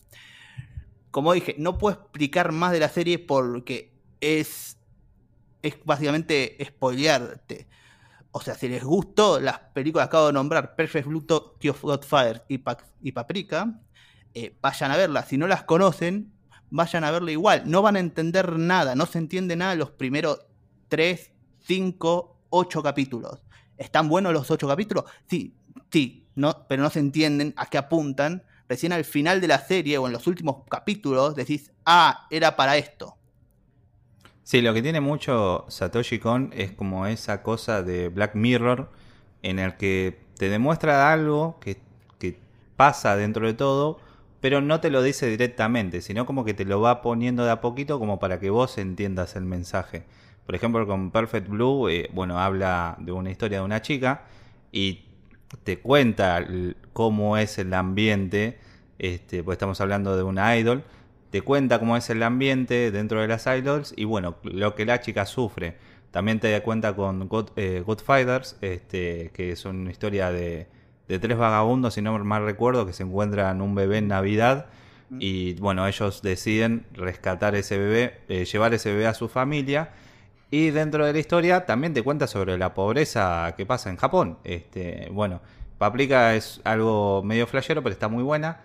como dije, no puedo explicar más de la serie porque es, es básicamente spoilearte. O sea, si les gustó las películas que acabo de nombrar, Perfect Blue, Tokyo Godfather y, y Paprika, eh, vayan a verlas. Si no las conocen, vayan a verla igual. No van a entender nada, no se entiende nada los primeros 3, 5, 8 capítulos. ¿Están buenos los 8 capítulos? Sí, sí, no, pero no se entienden a qué apuntan recién al final de la serie o en los últimos capítulos decís, ah, era para esto. Sí, lo que tiene mucho Satoshi Kon es como esa cosa de Black Mirror en el que te demuestra algo que, que pasa dentro de todo, pero no te lo dice directamente, sino como que te lo va poniendo de a poquito como para que vos entiendas el mensaje. Por ejemplo, con Perfect Blue, eh, bueno, habla de una historia de una chica y te cuenta cómo es el ambiente, este, pues estamos hablando de una idol, te cuenta cómo es el ambiente dentro de las idols y bueno, lo que la chica sufre. También te da cuenta con Good, eh, Fighters, este, que es una historia de, tres vagabundos, si no mal recuerdo, que se encuentran un bebé en Navidad mm. y bueno, ellos deciden rescatar ese bebé, eh, llevar ese bebé a su familia. Y dentro de la historia también te cuenta sobre la pobreza que pasa en Japón. Este, bueno, Paprika es algo medio flashero, pero está muy buena.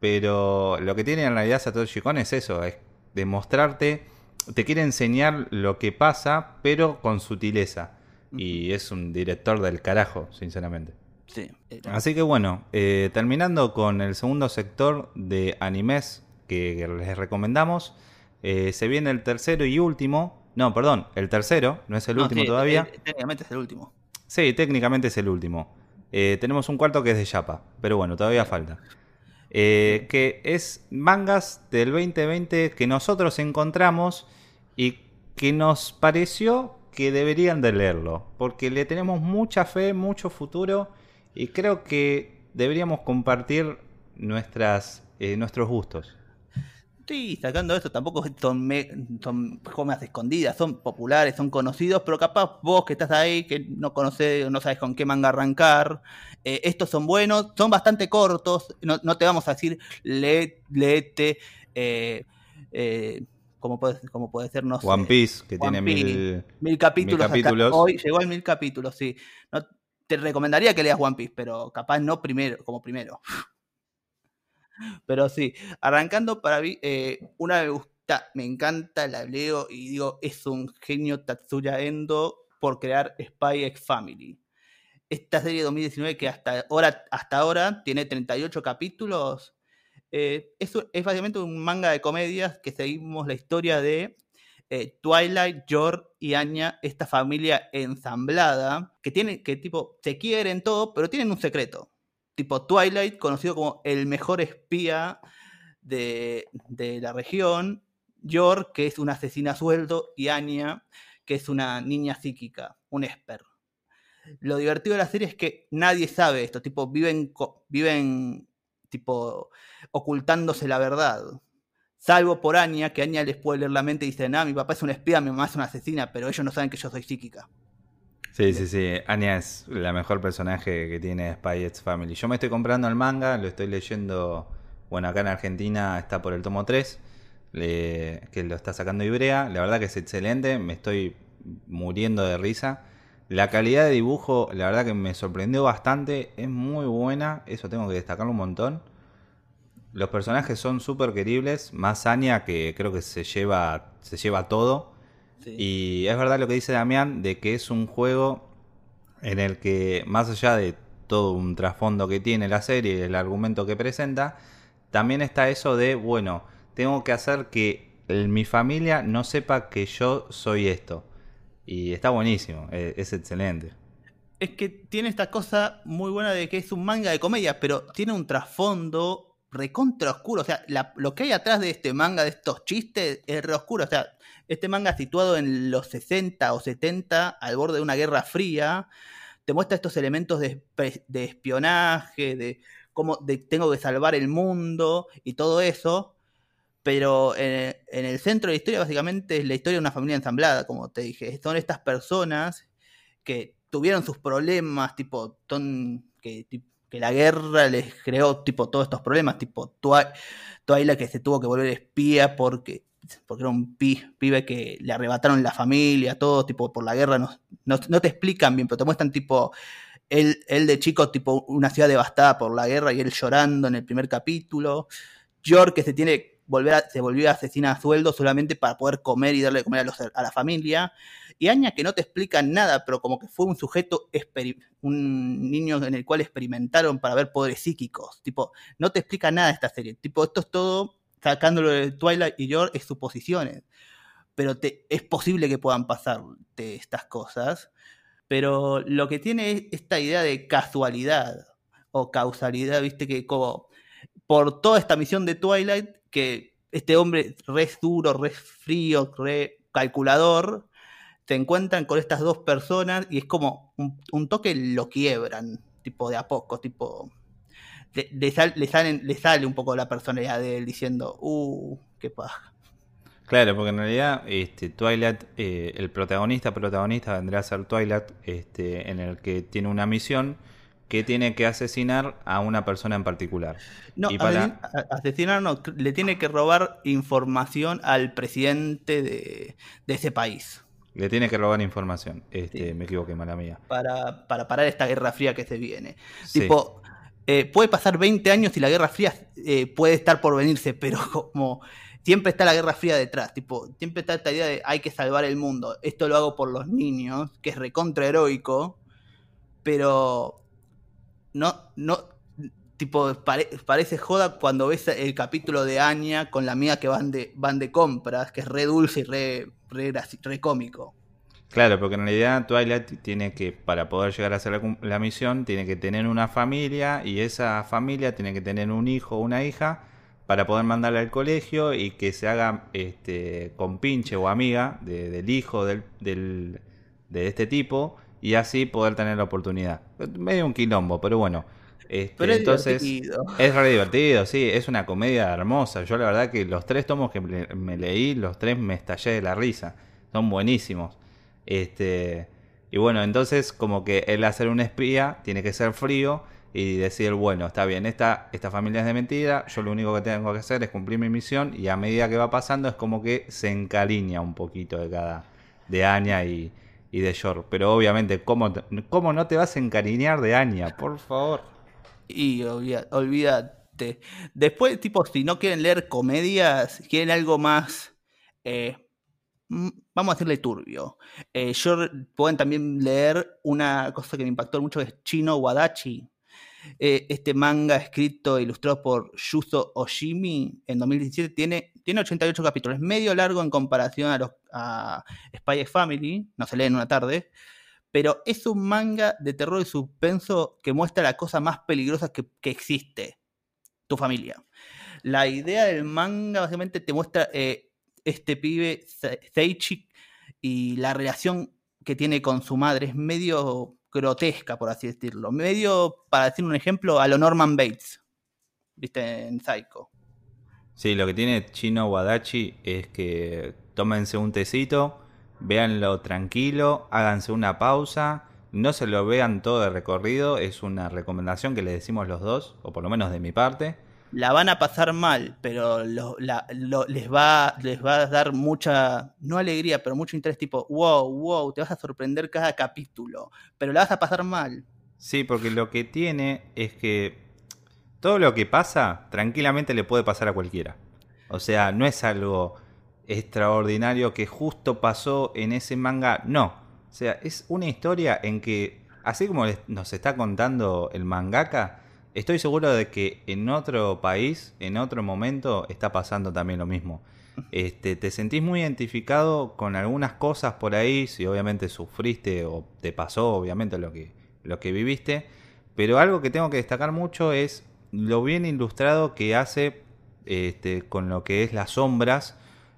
Pero lo que tiene en realidad Satoshi Kon es eso, es demostrarte, te quiere enseñar lo que pasa, pero con sutileza. Y es un director del carajo, sinceramente. Sí. Así que bueno, eh, terminando con el segundo sector de animes que les recomendamos, eh, se viene el tercero y último. No, perdón, el tercero, no es el último todavía. Eh, técnicamente es el último. Sí, técnicamente es el último. tenemos un cuarto que es de Yapa, pero bueno, todavía falta. Eh, que es mangas del 2020 que nosotros encontramos y que nos pareció que deberían de leerlo, porque le tenemos mucha fe, mucho futuro y creo que deberíamos compartir nuestras, eh, nuestros gustos. Sí, sacando esto, tampoco son, me, son escondidas, son populares, son conocidos, pero capaz vos que estás ahí, que no conoces, no sabes con qué manga arrancar, eh, estos son buenos, son bastante cortos, no, te vamos a decir, lee, leete, eh, eh, como puede, como puede ser, no One Piece, que tiene mil, mil, capítulos. hoy llegó a mil capítulos, sí. No, te recomendaría que leas One Piece, pero capaz no primero, como primero. Pero sí, arrancando para mí, eh, una me gusta, me encanta, la leo y digo, es un genio Tatsuya Endo por crear Spy X Family. Esta serie de 2019 que hasta ahora, hasta ahora tiene 38 capítulos. Eh, es, básicamente un manga de comedias que seguimos la historia de eh, Twilight, George y Anya, esta familia ensamblada, que tiene, que tipo, se quieren todo, pero tienen un secreto tipo Twilight, conocido como el mejor espía de, la región, York, que es una asesina sueldo, y Anya, que es una niña psíquica, un esper. Lo divertido de la serie es que nadie sabe esto, tipo, viven, viven tipo, ocultándose la verdad. Salvo por Anya, que Anya les puede leer la mente y dice, ah, mi papá es un espía, mi mamá es una asesina, pero ellos no saben que yo soy psíquica. Sí, sí, sí. Anya es la mejor personaje que tiene Spy X Family. Yo me estoy comprando el manga, lo estoy leyendo. Bueno, acá en Argentina está por el tomo 3, que lo está sacando Ibrea. La verdad que es excelente, me estoy muriendo de risa. La calidad de dibujo, la verdad que me sorprendió bastante, es muy buena, eso tengo que destacarlo un montón. Los personajes son súper queribles, más Anya que creo que se lleva, se lleva todo. Y es verdad lo que dice Damián, de que es un juego en el que, más allá de todo un trasfondo que tiene la serie y el argumento que presenta, también está eso de, bueno, tengo que hacer que mi familia no sepa que yo soy esto. Y está buenísimo, e, es, excelente. Es que tiene esta cosa muy buena de que es un manga de comedia, pero tiene un trasfondo recontra oscuro. O sea, lo que hay atrás de este manga, de estos chistes, es re oscuro. O sea, este manga situado en los 60 o 70, al borde de una guerra fría, te muestra estos elementos de, espionaje, de cómo tengo que salvar el mundo y todo eso. Pero en, el centro de la historia, básicamente, es la historia de una familia ensamblada, como te dije. Son estas personas que tuvieron sus problemas, tipo, que, que la guerra les creó, tipo, todos estos problemas, tipo, Twilight que se tuvo que volver espía porque porque era un pibe que le arrebataron la familia, todo, tipo, por la guerra, no, no, te explican bien, pero te muestran, tipo, él, él, de chico, tipo, una ciudad devastada por la guerra y él llorando en el primer capítulo. George que se tiene, volver se volvió asesina a sueldo solamente para poder comer y darle de comer a, a la familia. Y Aña que no te explican nada, pero como que fue un sujeto, un niño en el cual experimentaron para ver poderes psíquicos. Tipo, no te explica nada esta serie. Tipo, esto es todo sacándolo de Twilight y George es suposiciones. Pero te, es posible que puedan pasar de estas cosas. Pero lo que tiene es esta idea de casualidad o causalidad, viste, que como por toda esta misión de Twilight, que este hombre re duro, re frío, re calculador, se encuentran con estas dos personas y es como un, toque lo quiebran, tipo de a poco, tipo le sale un poco la personalidad de él diciendo, uh, qué paja. Claro, porque en realidad este, Twilight, eh, el protagonista protagonista vendría a ser Twilight, este, en el que tiene una misión que tiene que asesinar a una persona en particular. No, y para... asesinar no, le tiene que robar información al presidente de, ese país. Le tiene que robar información. Este, Me equivoqué, mala mía. Para, para parar esta guerra fría que se viene. Tipo, eh, puede pasar 20 años y la Guerra Fría eh, puede estar por venirse, pero *laughs* como siempre está la Guerra Fría detrás, tipo, siempre está esta idea de hay que salvar el mundo, esto lo hago por los niños, que es recontra heroico, pero no, no, tipo, parece joda cuando ves el capítulo de Anya con la amiga que van de, van de compras, que es re dulce y re, re, re cómico. Claro, porque en realidad Twilight tiene que, para poder llegar a hacer la, misión, tiene que tener una familia y esa familia tiene que tener un hijo o una hija para poder mandarla al colegio y que se haga este, compinche o amiga del hijo del, de este tipo y así poder tener la oportunidad. Medio un quilombo, pero bueno. Este, Pero es entonces, divertido. *laughs* es re divertido, sí, es una comedia hermosa. Yo la verdad que los tres tomos que me, me leí, los tres me estallé de la risa. Son buenísimos. Este, y bueno, entonces como que él hacer un espía tiene que ser frío y decir, bueno, está bien, esta, esta familia es de mentira, yo lo único que tengo que hacer es cumplir mi misión y a medida que va pasando es como que se encariña un poquito de cada, de Anya y, y de Yor. Pero obviamente, ¿cómo, ¿cómo no te vas a encariñar de Anya? Por favor. Y olvídate. Después, tipo, si no quieren leer comedias, quieren algo más, eh, mm, vamos a decirle turbio. Eh, pueden también leer una cosa que me impactó mucho, que es Chino Wadachi. Eh, este manga escrito e ilustrado por Yuzo Oshimi en 2017 tiene, tiene 88 capítulos. Es medio largo en comparación a, los, a Spy Family, no se lee en una tarde, pero es un manga de terror y suspenso que muestra la cosa más peligrosa que, que existe, tu familia. La idea del manga básicamente te muestra eh, este pibe, Se- Seichi, y la relación que tiene con su madre es medio grotesca, por así decirlo. Medio, para decir un ejemplo, a lo Norman Bates, viste, en Psycho. Sí, lo que tiene Chino Wadachi es que tómense un tecito, véanlo tranquilo, háganse una pausa, no se lo vean todo de recorrido, es una recomendación que le decimos los dos, o por lo menos de mi parte. La van a pasar mal, pero lo- la- lo- les, va, les va a dar mucha, no alegría, pero mucho interés, tipo, wow, wow, te vas a sorprender cada capítulo, pero la vas a pasar mal. Sí, porque lo que tiene es que todo lo que pasa tranquilamente le puede pasar a cualquiera. O sea, no es algo extraordinario que justo pasó en ese manga, no. O sea, es una historia en que, así como nos está contando el mangaka, estoy seguro de que en otro país, en otro momento, está pasando también lo mismo. Este, te sentís muy identificado con algunas cosas por ahí, si obviamente sufriste o te pasó, obviamente, lo que, lo que viviste. Pero algo que tengo que destacar mucho es lo bien ilustrado que hace este, con lo que es las sombras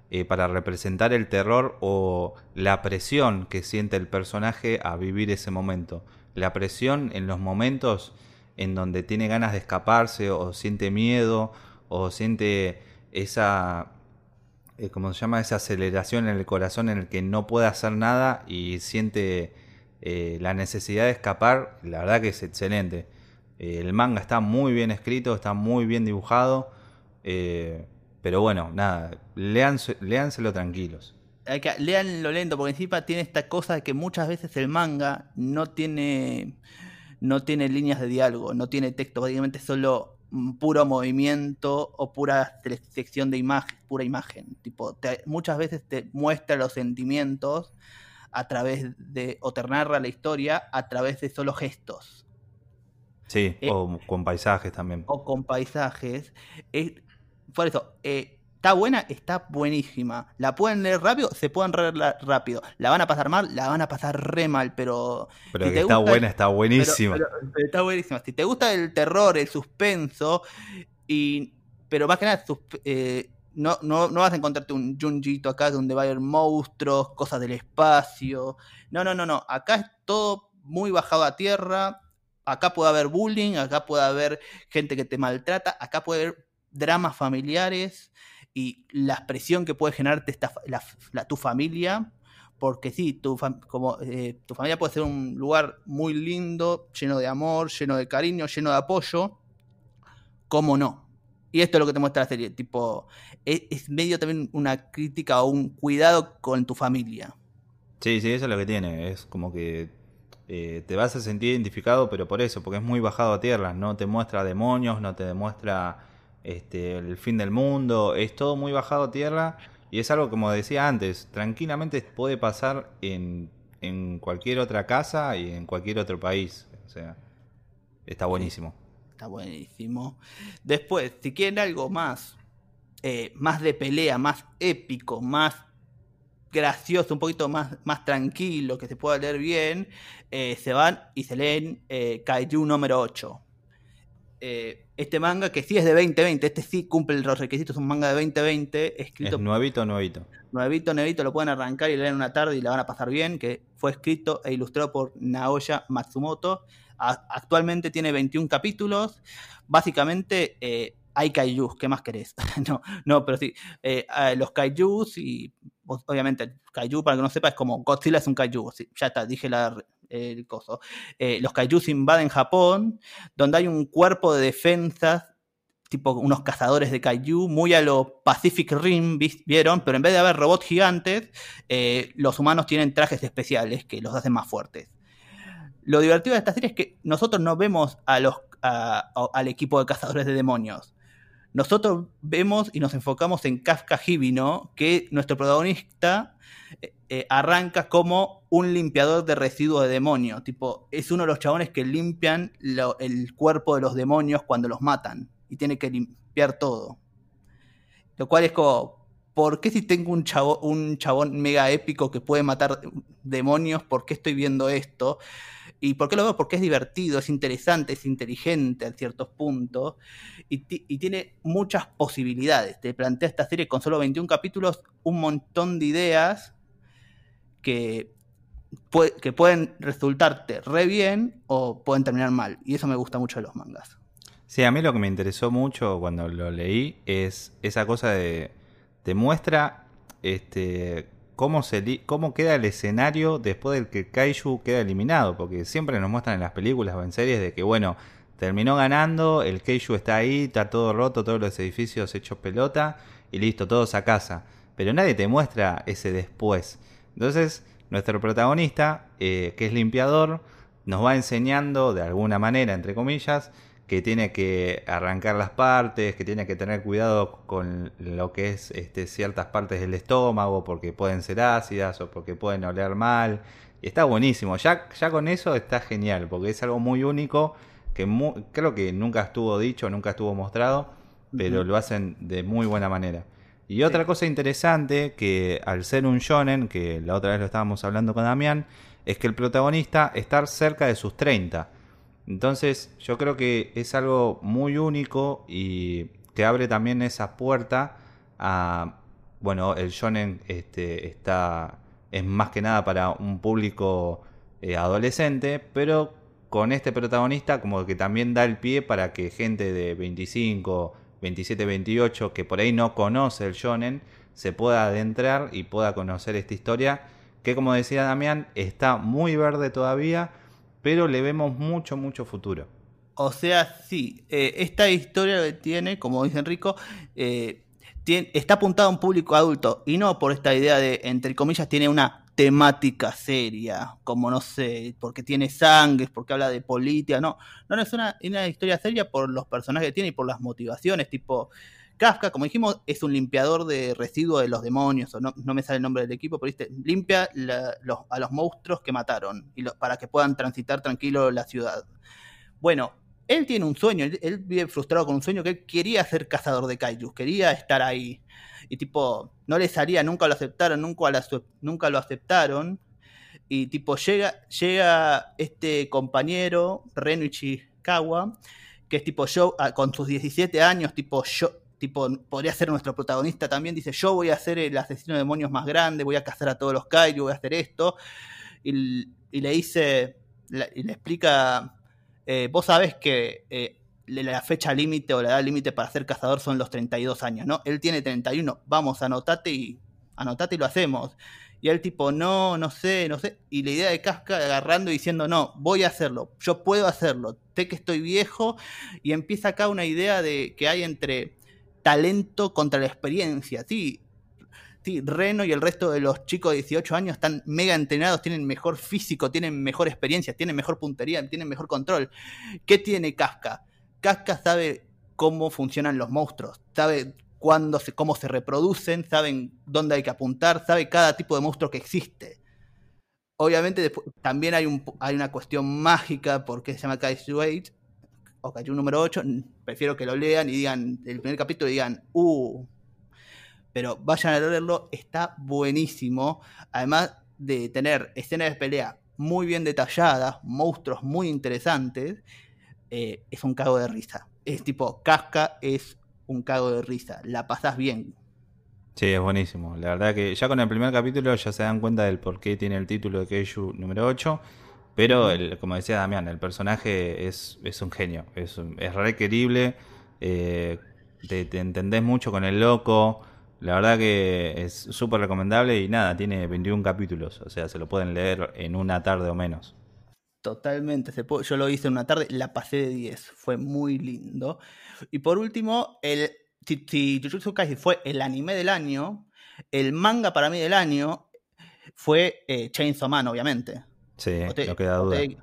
eh, para representar el terror o la presión que siente el personaje a vivir ese momento. La presión en los momentos en donde tiene ganas de escaparse o siente miedo o siente esa eh, ¿cómo se llama? Esa aceleración en el corazón en el que no puede hacer nada y siente eh, la necesidad de escapar, la verdad que es excelente. El manga está muy bien escrito, está muy bien dibujado, eh, pero bueno, nada, léanse- léanselo tranquilos. Que, leanlo lento, porque encima tiene esta cosa de que muchas veces el manga no tiene, no tiene líneas de diálogo, no tiene texto, básicamente solo puro movimiento o pura sección de imagen, pura imagen. Tipo, te- muchas veces te muestra los sentimientos a través de, o te narra la historia a través de solo gestos. Sí, Eh, o con paisajes también. o con paisajes. Es- por eso, eh, está buena, está buenísima. La pueden leer rápido, se pueden leer rápido. La van a pasar mal, la van a pasar re mal, pero. Pero si que te está gusta- buena, está buenísima. pero- pero está buenísima. Si te gusta el terror, el suspenso, y pero más que nada, eh, no, no, no vas a encontrarte un Junjito acá donde va a haber monstruos, cosas del espacio. No, no, no, no. Acá es todo muy bajado a tierra. Acá puede haber bullying, acá puede haber gente que te maltrata, acá puede haber dramas familiares y la presión que puede generarte esta, tu familia. Porque sí, tu, como, eh, tu familia puede ser un lugar muy lindo, lleno de amor, lleno de cariño, lleno de apoyo. ¿Cómo no? Y esto es lo que te muestra la serie. Tipo, es, es medio también una crítica o un cuidado con tu familia. Sí, sí, eso es lo que tiene. Es como que eh, te vas a sentir identificado, pero por eso, porque es muy bajado a tierra. No te muestra demonios, no te demuestra este, el fin del mundo. Es todo muy bajado a tierra. Y es algo, como decía antes, tranquilamente puede pasar en, en cualquier otra casa y en cualquier otro país. O sea, está buenísimo. Está buenísimo. Después, si quieren algo más, eh, más de pelea, más épico, más gracioso, un poquito más, más tranquilo, que se pueda leer bien, eh, se van y se leen eh, Kaiju número 8. eh, este manga que sí es de 2020, este sí cumple los requisitos, es un manga de 2020, escrito... Es nuevito, nuevito. Nuevito, nuevito, lo pueden arrancar y leer una tarde y la van a pasar bien, que fue escrito e ilustrado por Naoya Matsumoto. actualmente tiene 21 capítulos. Básicamente hay kaijus, ¿qué más querés? *laughs* no, no, pero sí, eh, los kaijus y obviamente kaiju, para que no sepa, es como Godzilla es un kaiju, ya está, dije el coso. Eh, los kaijus invaden Japón, donde hay un cuerpo de defensa tipo unos cazadores de kaiju, muy a lo Pacific Rim, ¿vieron? Pero en vez de haber robots gigantes, eh, los humanos tienen trajes especiales que los hacen más fuertes. Lo divertido de esta serie es que nosotros no vemos a los, al equipo de cazadores de demonios. Nosotros vemos y nos enfocamos en Kafka Hibino, que nuestro protagonista eh, eh, arranca como un limpiador de residuos de demonio. Tipo, es uno de los chabones que limpian el cuerpo de los demonios cuando los matan. Y tiene que limpiar todo. Lo cual es como, ¿por qué si tengo un chabón mega épico que puede matar demonios, por qué estoy viendo esto? ¿Y por qué lo veo? Porque es divertido, es interesante, es inteligente a ciertos puntos y, tiene muchas posibilidades. Te plantea esta serie con solo 21 capítulos un montón de ideas que, que pueden resultarte re bien o pueden terminar mal. Y eso me gusta mucho de los mangas. Sí, a mí lo que me interesó mucho cuando lo leí es esa cosa de... Te muestra este, cómo, queda el escenario después del que Kaiju queda eliminado. Porque siempre nos muestran en las películas o en series de que, bueno, terminó ganando, el Kaiju está ahí, está todo roto, todos los edificios hechos pelota y listo, todos a casa. Pero nadie te muestra ese después. Entonces, nuestro protagonista, eh, que es limpiador, nos va enseñando de alguna manera, entre comillas, que tiene que arrancar las partes, que tiene que tener cuidado con lo que es este, ciertas partes del estómago, porque pueden ser ácidas o porque pueden oler mal. Y está buenísimo, ya, ya con eso está genial, porque es algo muy único, que creo que nunca estuvo dicho, nunca estuvo mostrado, pero lo hacen de muy buena manera. Y otra cosa interesante, que al ser un shonen, que la otra vez lo estábamos hablando con Damián, es que el protagonista está cerca de sus 30. Entonces yo creo que es algo muy único y te abre también esa puerta a, bueno, el shonen este, está, es más que nada para un público eh, adolescente, pero con este protagonista como que también da el pie para que gente de 25, 27, 28 que por ahí no conoce el shonen se pueda adentrar y pueda conocer esta historia que como decía Damián está muy verde todavía pero le vemos mucho, mucho futuro. O sea, sí, eh, esta historia tiene, como dice Enrico, eh, está apuntada a un público adulto y no por esta idea de, entre comillas, tiene una temática seria, como no sé, porque tiene sangre, porque habla de política, no, no, es una, una historia seria por los personajes que tiene y por las motivaciones, tipo, Kafka, como dijimos, es un limpiador de residuos de los demonios, o no, me sale el nombre del equipo, pero ¿viste? limpia a los monstruos que mataron y para que puedan transitar tranquilo la ciudad. Bueno, él tiene un sueño, él, vive frustrado con un sueño que él quería ser cazador de kaijus, quería estar ahí. Y tipo, no le salía, nunca lo aceptaron, nunca, nunca lo aceptaron. Y tipo, llega, llega este compañero, Reno Ichikawa, que es tipo yo, ah, con sus 17 años, tipo yo, tipo, podría ser nuestro protagonista también, dice, yo voy a ser el asesino de demonios más grande, voy a cazar a todos los kaiju, voy a hacer esto, y, le dice, y le explica, eh, vos sabés que eh, la fecha límite o la edad límite para ser cazador son los 32 años, ¿no? Él tiene 31, vamos, anotate y, anotate y lo hacemos. Y él tipo, no, no sé, no sé. Y la idea de Casca agarrando y diciendo, no, voy a hacerlo, yo puedo hacerlo, sé que estoy viejo. Y empieza acá una idea de que hay entre talento contra la experiencia. Sí, sí, Reno y el resto de los chicos de 18 años están mega entrenados, tienen mejor físico, tienen mejor experiencia, tienen mejor puntería, tienen mejor control. ¿Qué tiene Casca? Casca sabe cómo funcionan los monstruos, sabe cuándo se, cómo se reproducen, saben dónde hay que apuntar, sabe cada tipo de monstruo que existe. Obviamente también hay, un, hay una cuestión mágica porque se llama Kaiju Age, o número 8, prefiero que lo lean y digan el primer capítulo y digan, uh, pero vayan a leerlo, está buenísimo. Además de tener escenas de pelea muy bien detalladas, monstruos muy interesantes, eh, es un cago de risa. es tipo, Casca es un cago de risa, la pasás bien. Sí, es buenísimo. La verdad que ya con el primer capítulo ya se dan cuenta del por qué tiene el título de Keiju número 8. Pero, como decía Damián, el personaje es, es un genio. Es, es re querible. Eh, te, te, entendés mucho con el loco. La verdad que es súper recomendable y nada, tiene 21 capítulos. O sea, se lo pueden leer en una tarde o menos. Totalmente. Yo lo hice en una tarde, la pasé de 10. Fue muy lindo. Y por último, el si, si Jujutsu Kaisen fue el anime del año, el manga para mí del año fue eh, Chainsaw Man, obviamente. Sí, te, no queda duda. Te,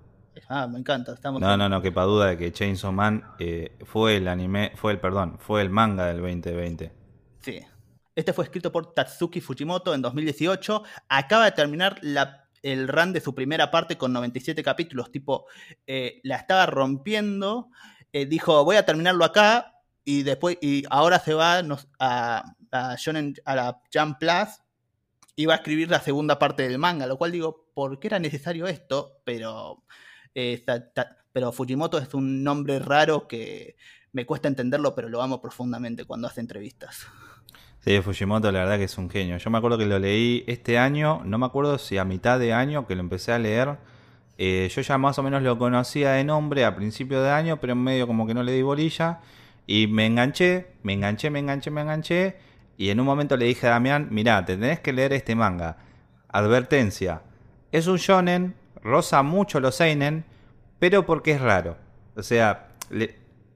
ah, me encanta. Estamos no, no, no quepa duda de que Chainsaw Man eh, fue el anime, fue el, perdón, fue el manga del 2020. Sí. Este fue escrito por Tatsuki Fujimoto en 2018. Acaba de terminar la, el run de su primera parte con 97 capítulos. Tipo, eh, la estaba rompiendo. Eh, dijo, voy a terminarlo acá y después, y ahora se va a, a, Shonen, a la Jump Plus y va a escribir la segunda parte del manga, lo cual digo, ¿por qué era necesario esto? Pero, eh, pero Fujimoto es un nombre raro que me cuesta entenderlo, pero lo amo profundamente cuando hace entrevistas. Sí, Fujimoto la verdad que es un genio. Yo me acuerdo que lo leí este año, no me acuerdo si a mitad de año que lo empecé a leer. Eh, yo ya más o menos lo conocía de nombre a principio de año, pero en medio como que no le di bolilla. Y me enganché, me enganché, me enganché, me enganché. Y en un momento le dije a Damián, mirá, te tenés que leer este manga. Advertencia. Es un shonen, rosa mucho los seinen, pero porque es raro. O sea,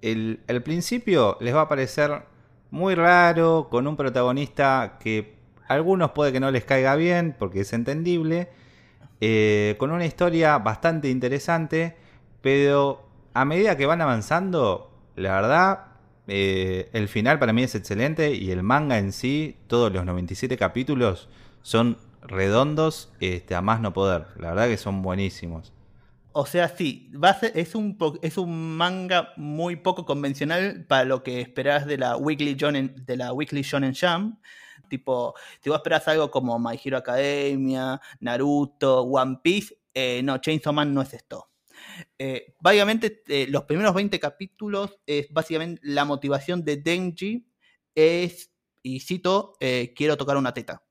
el, el principio les va a parecer muy raro, con un protagonista que a algunos puede que no les caiga bien, porque es entendible. Eh, con una historia bastante interesante, pero a medida que van avanzando, la verdad, eh, el final para mí es excelente y el manga en sí, todos los 97 capítulos son redondos este, a más no poder. La verdad que son buenísimos. O sea, sí, es, un, es un manga muy poco convencional para lo que esperás de la Weekly Shonen, de la Weekly Shonen Jump. Tipo, si vos esperás algo como My Hero Academia, Naruto, One Piece, eh, no, Chainsaw Man no es esto. Eh, básicamente, eh, los primeros 20 capítulos es básicamente la motivación de Denji es, y cito, quiero tocar una teta.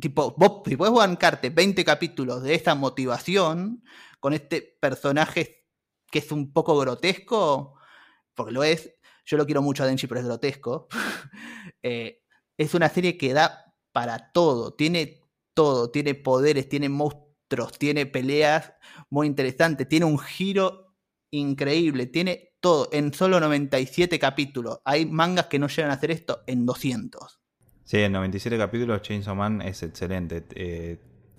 Tipo, vos, si puedes bancarte 20 capítulos de esa motivación con este personaje que es un poco grotesco, porque lo es, yo lo quiero mucho a Denji, pero es grotesco, *laughs* es una serie que da para todo, tiene todo, tiene poderes, tiene monstruos tiene peleas muy interesantes, tiene un giro increíble, tiene todo en solo 97 capítulos. Hay mangas que no llegan a hacer esto en 200. Sí, en 97 capítulos Chainsaw Man es excelente. Eh,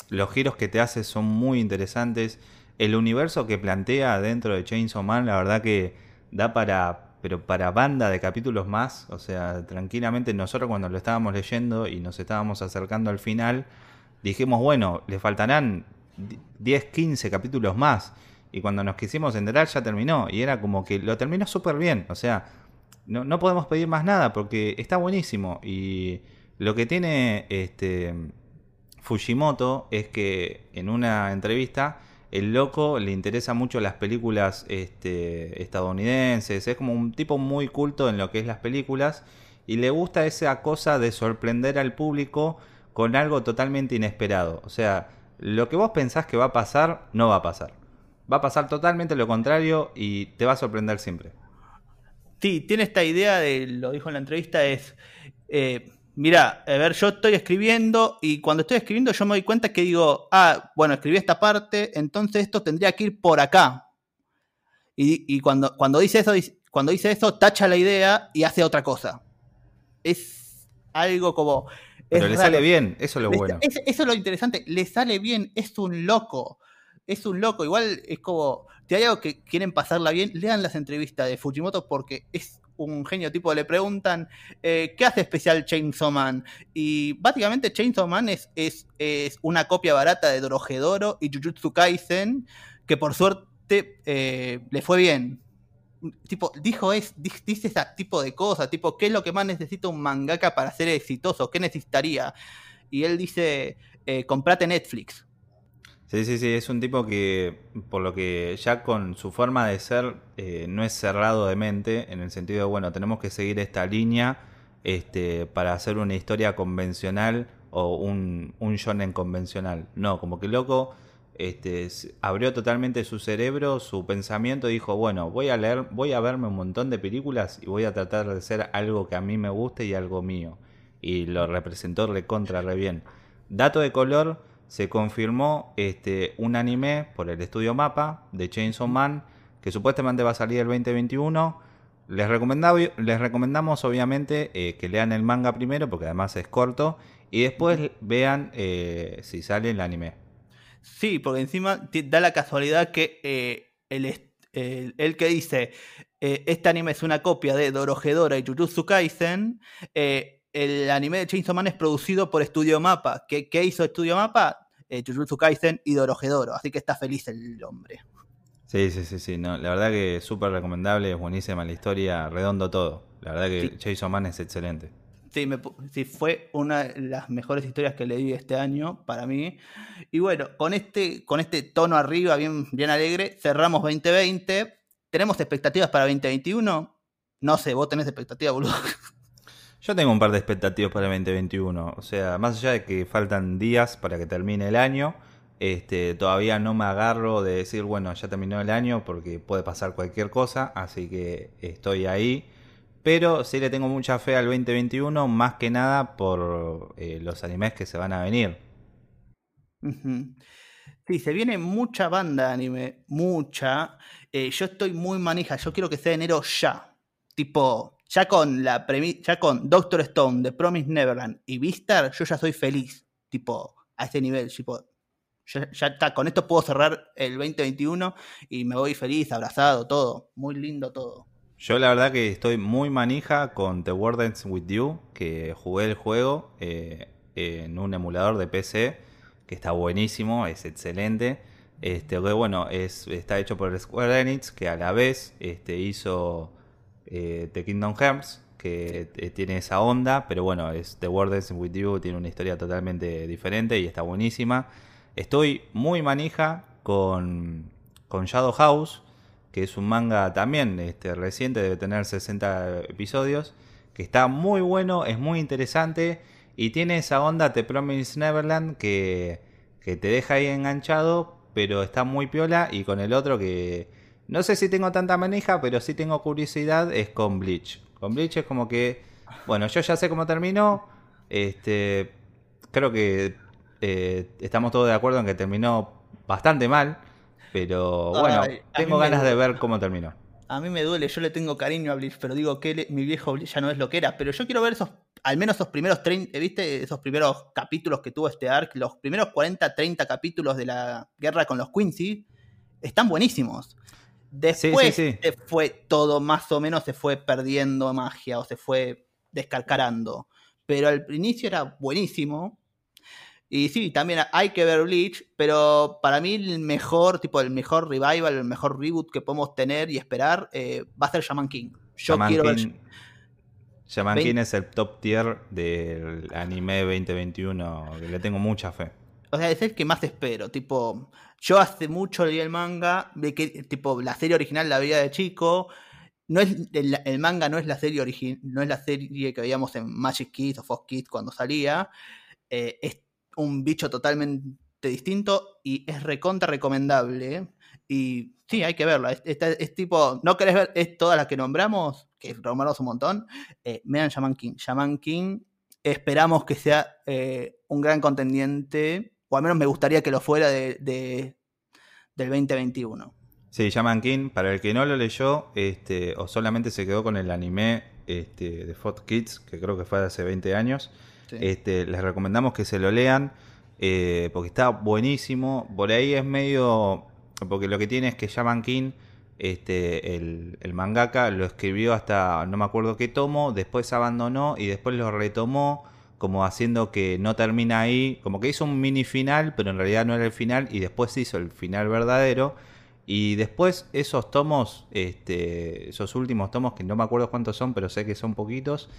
los giros que te hace son muy interesantes. El universo que plantea dentro de Chainsaw Man, la verdad que da para, pero para banda de capítulos más. O sea, tranquilamente nosotros cuando lo estábamos leyendo y nos estábamos acercando al final, dijimos, bueno, le faltarán 10, 15 capítulos más. Y cuando nos quisimos enterar ya terminó. Y era como que lo terminó súper bien. O sea, no, no, podemos pedir más nada porque está buenísimo. Y lo que tiene este Fujimoto es que en una entrevista el loco le interesa mucho las películas este, estadounidenses. Es como un tipo muy culto en lo que es las películas. Y le gusta esa cosa de sorprender al público con algo totalmente inesperado. O sea, lo que vos pensás que va a pasar, no va a pasar. Va a pasar totalmente lo contrario y te va a sorprender siempre. Sí, tiene esta idea de, lo dijo en la entrevista, es, eh, mira, a ver, yo estoy escribiendo y cuando estoy escribiendo yo me doy cuenta que digo, ah, bueno, escribí esta parte, entonces esto tendría que ir por acá. Y, cuando, cuando, dice eso, cuando dice eso, tacha la idea y hace otra cosa. Es algo como, pero le sale bien, eso es lo bueno. eso es lo interesante, le sale bien, es un loco. Es un loco, igual es como, si hay algo que quieren pasarla bien, lean las entrevistas de Fujimoto porque es un genio tipo, le preguntan, eh, ¿qué hace especial Chainsaw Man? Y básicamente Chainsaw Man es, es, es una copia barata de Dorohedoro y Jujutsu Kaisen, que por suerte eh, le fue bien tipo, dijo es, dice ese tipo de cosas, tipo, ¿qué es lo que más necesita un mangaka para ser exitoso? ¿Qué necesitaría? Y él dice, eh, comprate Netflix. Sí, sí, sí, es un tipo que, por lo que ya con su forma de ser, eh, no es cerrado de mente, en el sentido de, bueno, tenemos que seguir esta línea este, para hacer una historia convencional o un, un shonen convencional. No, como que loco este, abrió totalmente su cerebro, su pensamiento, dijo, bueno, voy a leer, voy a verme un montón de películas y voy a tratar de hacer algo que a mí me guste y algo mío. Y lo representó recontra re bien. Dato de color, se confirmó este, un anime por el estudio Mapa de Chainsaw Man, que supuestamente va a salir el 2021. Les, les recomendamos obviamente eh, que lean el manga primero, porque además es corto, y después vean eh, si sale el anime. Sí, porque encima da la casualidad que eh, el, que dice este anime es una copia de Dorohedora y Jujutsu Kaisen, el anime de Chainsaw Man es producido por Studio Mapa. ¿Qué, hizo Studio Mapa? Jujutsu Kaisen y Dorohedoro, así que está feliz el hombre. Sí, sí, sí, sí. No, la verdad que súper recomendable, es buenísima la historia, redondo todo. La verdad que Chainsaw Man es excelente. Sí, me, fue una de las mejores historias que leí este año para mí. Y bueno, con este, con este tono arriba, bien, bien alegre, cerramos 2020. ¿Tenemos expectativas para 2021? No sé, vos tenés expectativas, boludo. *laughs* Yo tengo un par de expectativas para 2021. O sea, más allá de que faltan días para que termine el año, este, todavía no me agarro de decir, bueno, ya terminó el año porque puede pasar cualquier cosa. Así que estoy ahí pero sí le tengo mucha fe al 2021, más que nada por eh, los animes que se van a venir. Sí, se viene mucha banda anime, mucha. Eh, yo estoy muy manija, yo quiero que sea enero ya. Tipo, ya con la ya con Doctor Stone, The Promise Neverland y Vistar, yo ya soy feliz. Tipo, a ese nivel, tipo, ya, con esto puedo cerrar el 2021 y me voy feliz, abrazado, todo. Muy lindo todo. Yo la verdad que estoy muy manija con The Wardens With You, que jugué el juego eh, en un emulador de PC, que está buenísimo, es excelente. Este, que bueno, es, está hecho por Square Enix, que a la vez este, hizo eh, The Kingdom Hearts, que eh, tiene esa onda, pero bueno, es The Wardens With You, tiene una historia totalmente diferente y está buenísima. Estoy muy manija con, con Shadow House, que es un manga también este, reciente, debe tener 60 episodios, que está muy bueno, es muy interesante y tiene esa onda The Promise Neverland que, que te deja ahí enganchado, pero está muy piola y con el otro que no sé si tengo tanta manija, pero sí tengo curiosidad, es con Bleach. Con Bleach es como que, bueno, yo ya sé cómo terminó, este, creo que eh, estamos todos de acuerdo en que terminó bastante mal. Pero bueno, tengo ganas de ver cómo terminó. A mí me duele, yo le tengo cariño a Bleach, pero digo que mi viejo Bleach ya no es lo que era. Pero yo quiero ver esos, al menos esos primeros 30, ¿viste? Esos primeros capítulos que tuvo este arc, los primeros 40, 30 capítulos de la guerra con los Quincy, están buenísimos. Después se fue todo más o menos, se fue perdiendo magia o se fue descalcarando. Pero al inicio era buenísimo. Y sí, también hay que ver Bleach, pero para mí el mejor, tipo, el mejor revival, el mejor reboot que podemos tener y esperar eh, va a ser Shaman King. Yo quiero King, ver. Shaman King es el top tier del anime 2021, le tengo mucha fe. O sea, es el que más espero. Tipo, yo hace mucho leí el manga, de que, tipo, la serie original la veía de chico. No es, el, manga no es la serie original, no es la serie que veíamos en Magic Kids o Fox Kids cuando salía. Eh, un bicho totalmente distinto y es recontra recomendable. Y sí, hay que verla. Es, tipo, no querés ver es todas las que nombramos, que nombramos un montón. Eh, Shaman King. Shaman King, esperamos que sea eh, un gran contendiente, o al menos me gustaría que lo fuera de, del 2021. Sí, Shaman King, para el que no lo leyó, este, o solamente se quedó con el anime este, de Fox Kids, que creo que fue hace 20 años, este, les recomendamos que se lo lean eh, porque está buenísimo. Por ahí es medio. Porque lo que tiene es que Shaman King, este, el, el, mangaka, lo escribió hasta no me acuerdo qué tomo, después abandonó y después lo retomó, como haciendo que no termina ahí. Como que hizo un mini final, pero en realidad no era el final, y después hizo el final verdadero. Y después esos tomos, este, esos últimos tomos, que no me acuerdo cuántos son, pero sé que son poquitos,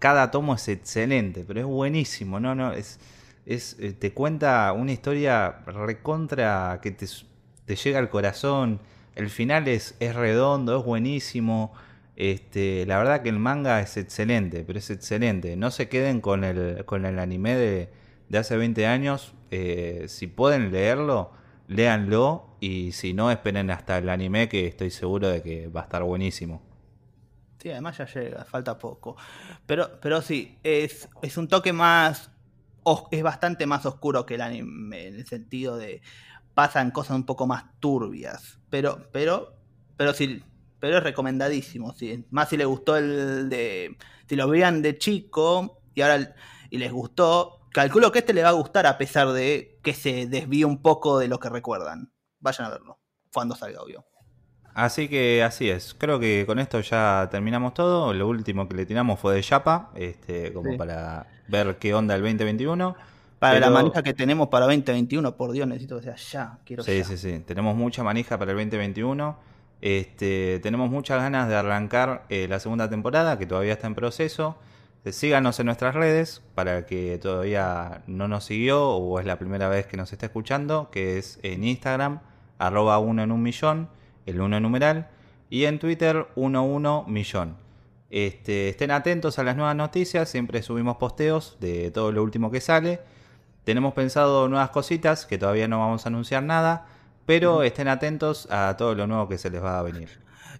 cada tomo es excelente, pero es buenísimo, ¿no? no es, es, eh, te cuenta una historia recontra que te, te llega al corazón. El final es, es redondo, es buenísimo. Este, la verdad que el manga es excelente, pero es excelente. No se queden con el, con el anime de, de hace 20 años. Eh, si pueden leerlo, léanlo. Y si no, esperen hasta el anime que estoy seguro de que va a estar buenísimo. Sí, además ya llega, falta poco. Pero, pero sí, es, es un toque más. Es bastante más oscuro que el anime, en el sentido de. Pasan cosas un poco más turbias. Pero, pero, pero sí, pero es recomendadísimo. ¿sí? Más si les gustó el de. Si lo veían de chico y ahora y les gustó, calculo que este le va a gustar a pesar de que se desvíe un poco de lo que recuerdan. Vayan a verlo cuando salga, obvio. Así que así es. Creo que con esto ya terminamos todo. Lo último que le tiramos fue de Yapa, este, como Sí. para ver qué onda el 2021. Para la manija que tenemos para 2021, por Dios, necesito que sea ya. Quiero Sí, ya. sí, sí. Tenemos mucha manija para el 2021. Este, tenemos muchas ganas de arrancar eh, la segunda temporada, que todavía está en proceso. Eh, Síganos en nuestras redes para que todavía no nos siguió o es la primera vez que nos está escuchando, que es en Instagram, arroba uno en un millón, el uno numeral, y en Twitter, uno uno millón. Este, estén atentos a las nuevas noticias, siempre subimos posteos de todo lo último que sale. Tenemos pensado nuevas cositas que todavía no vamos a anunciar nada, pero estén atentos a todo lo nuevo que se les va a venir.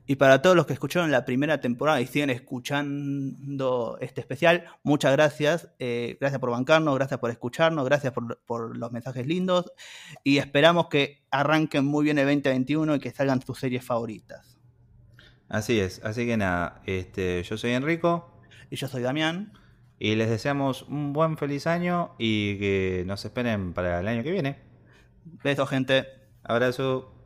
Y para todos los que escucharon la primera temporada y siguen escuchando este especial, muchas gracias. Eh, gracias por bancarnos, gracias por escucharnos, gracias por, por los mensajes lindos. Y esperamos que arranquen muy bien el 2021 y que salgan tus series favoritas. Así es, así que nada, este, yo soy Enrico Y yo soy Damián. y les deseamos un buen feliz año y que nos esperen para el año que viene. Besos, gente. Abrazo.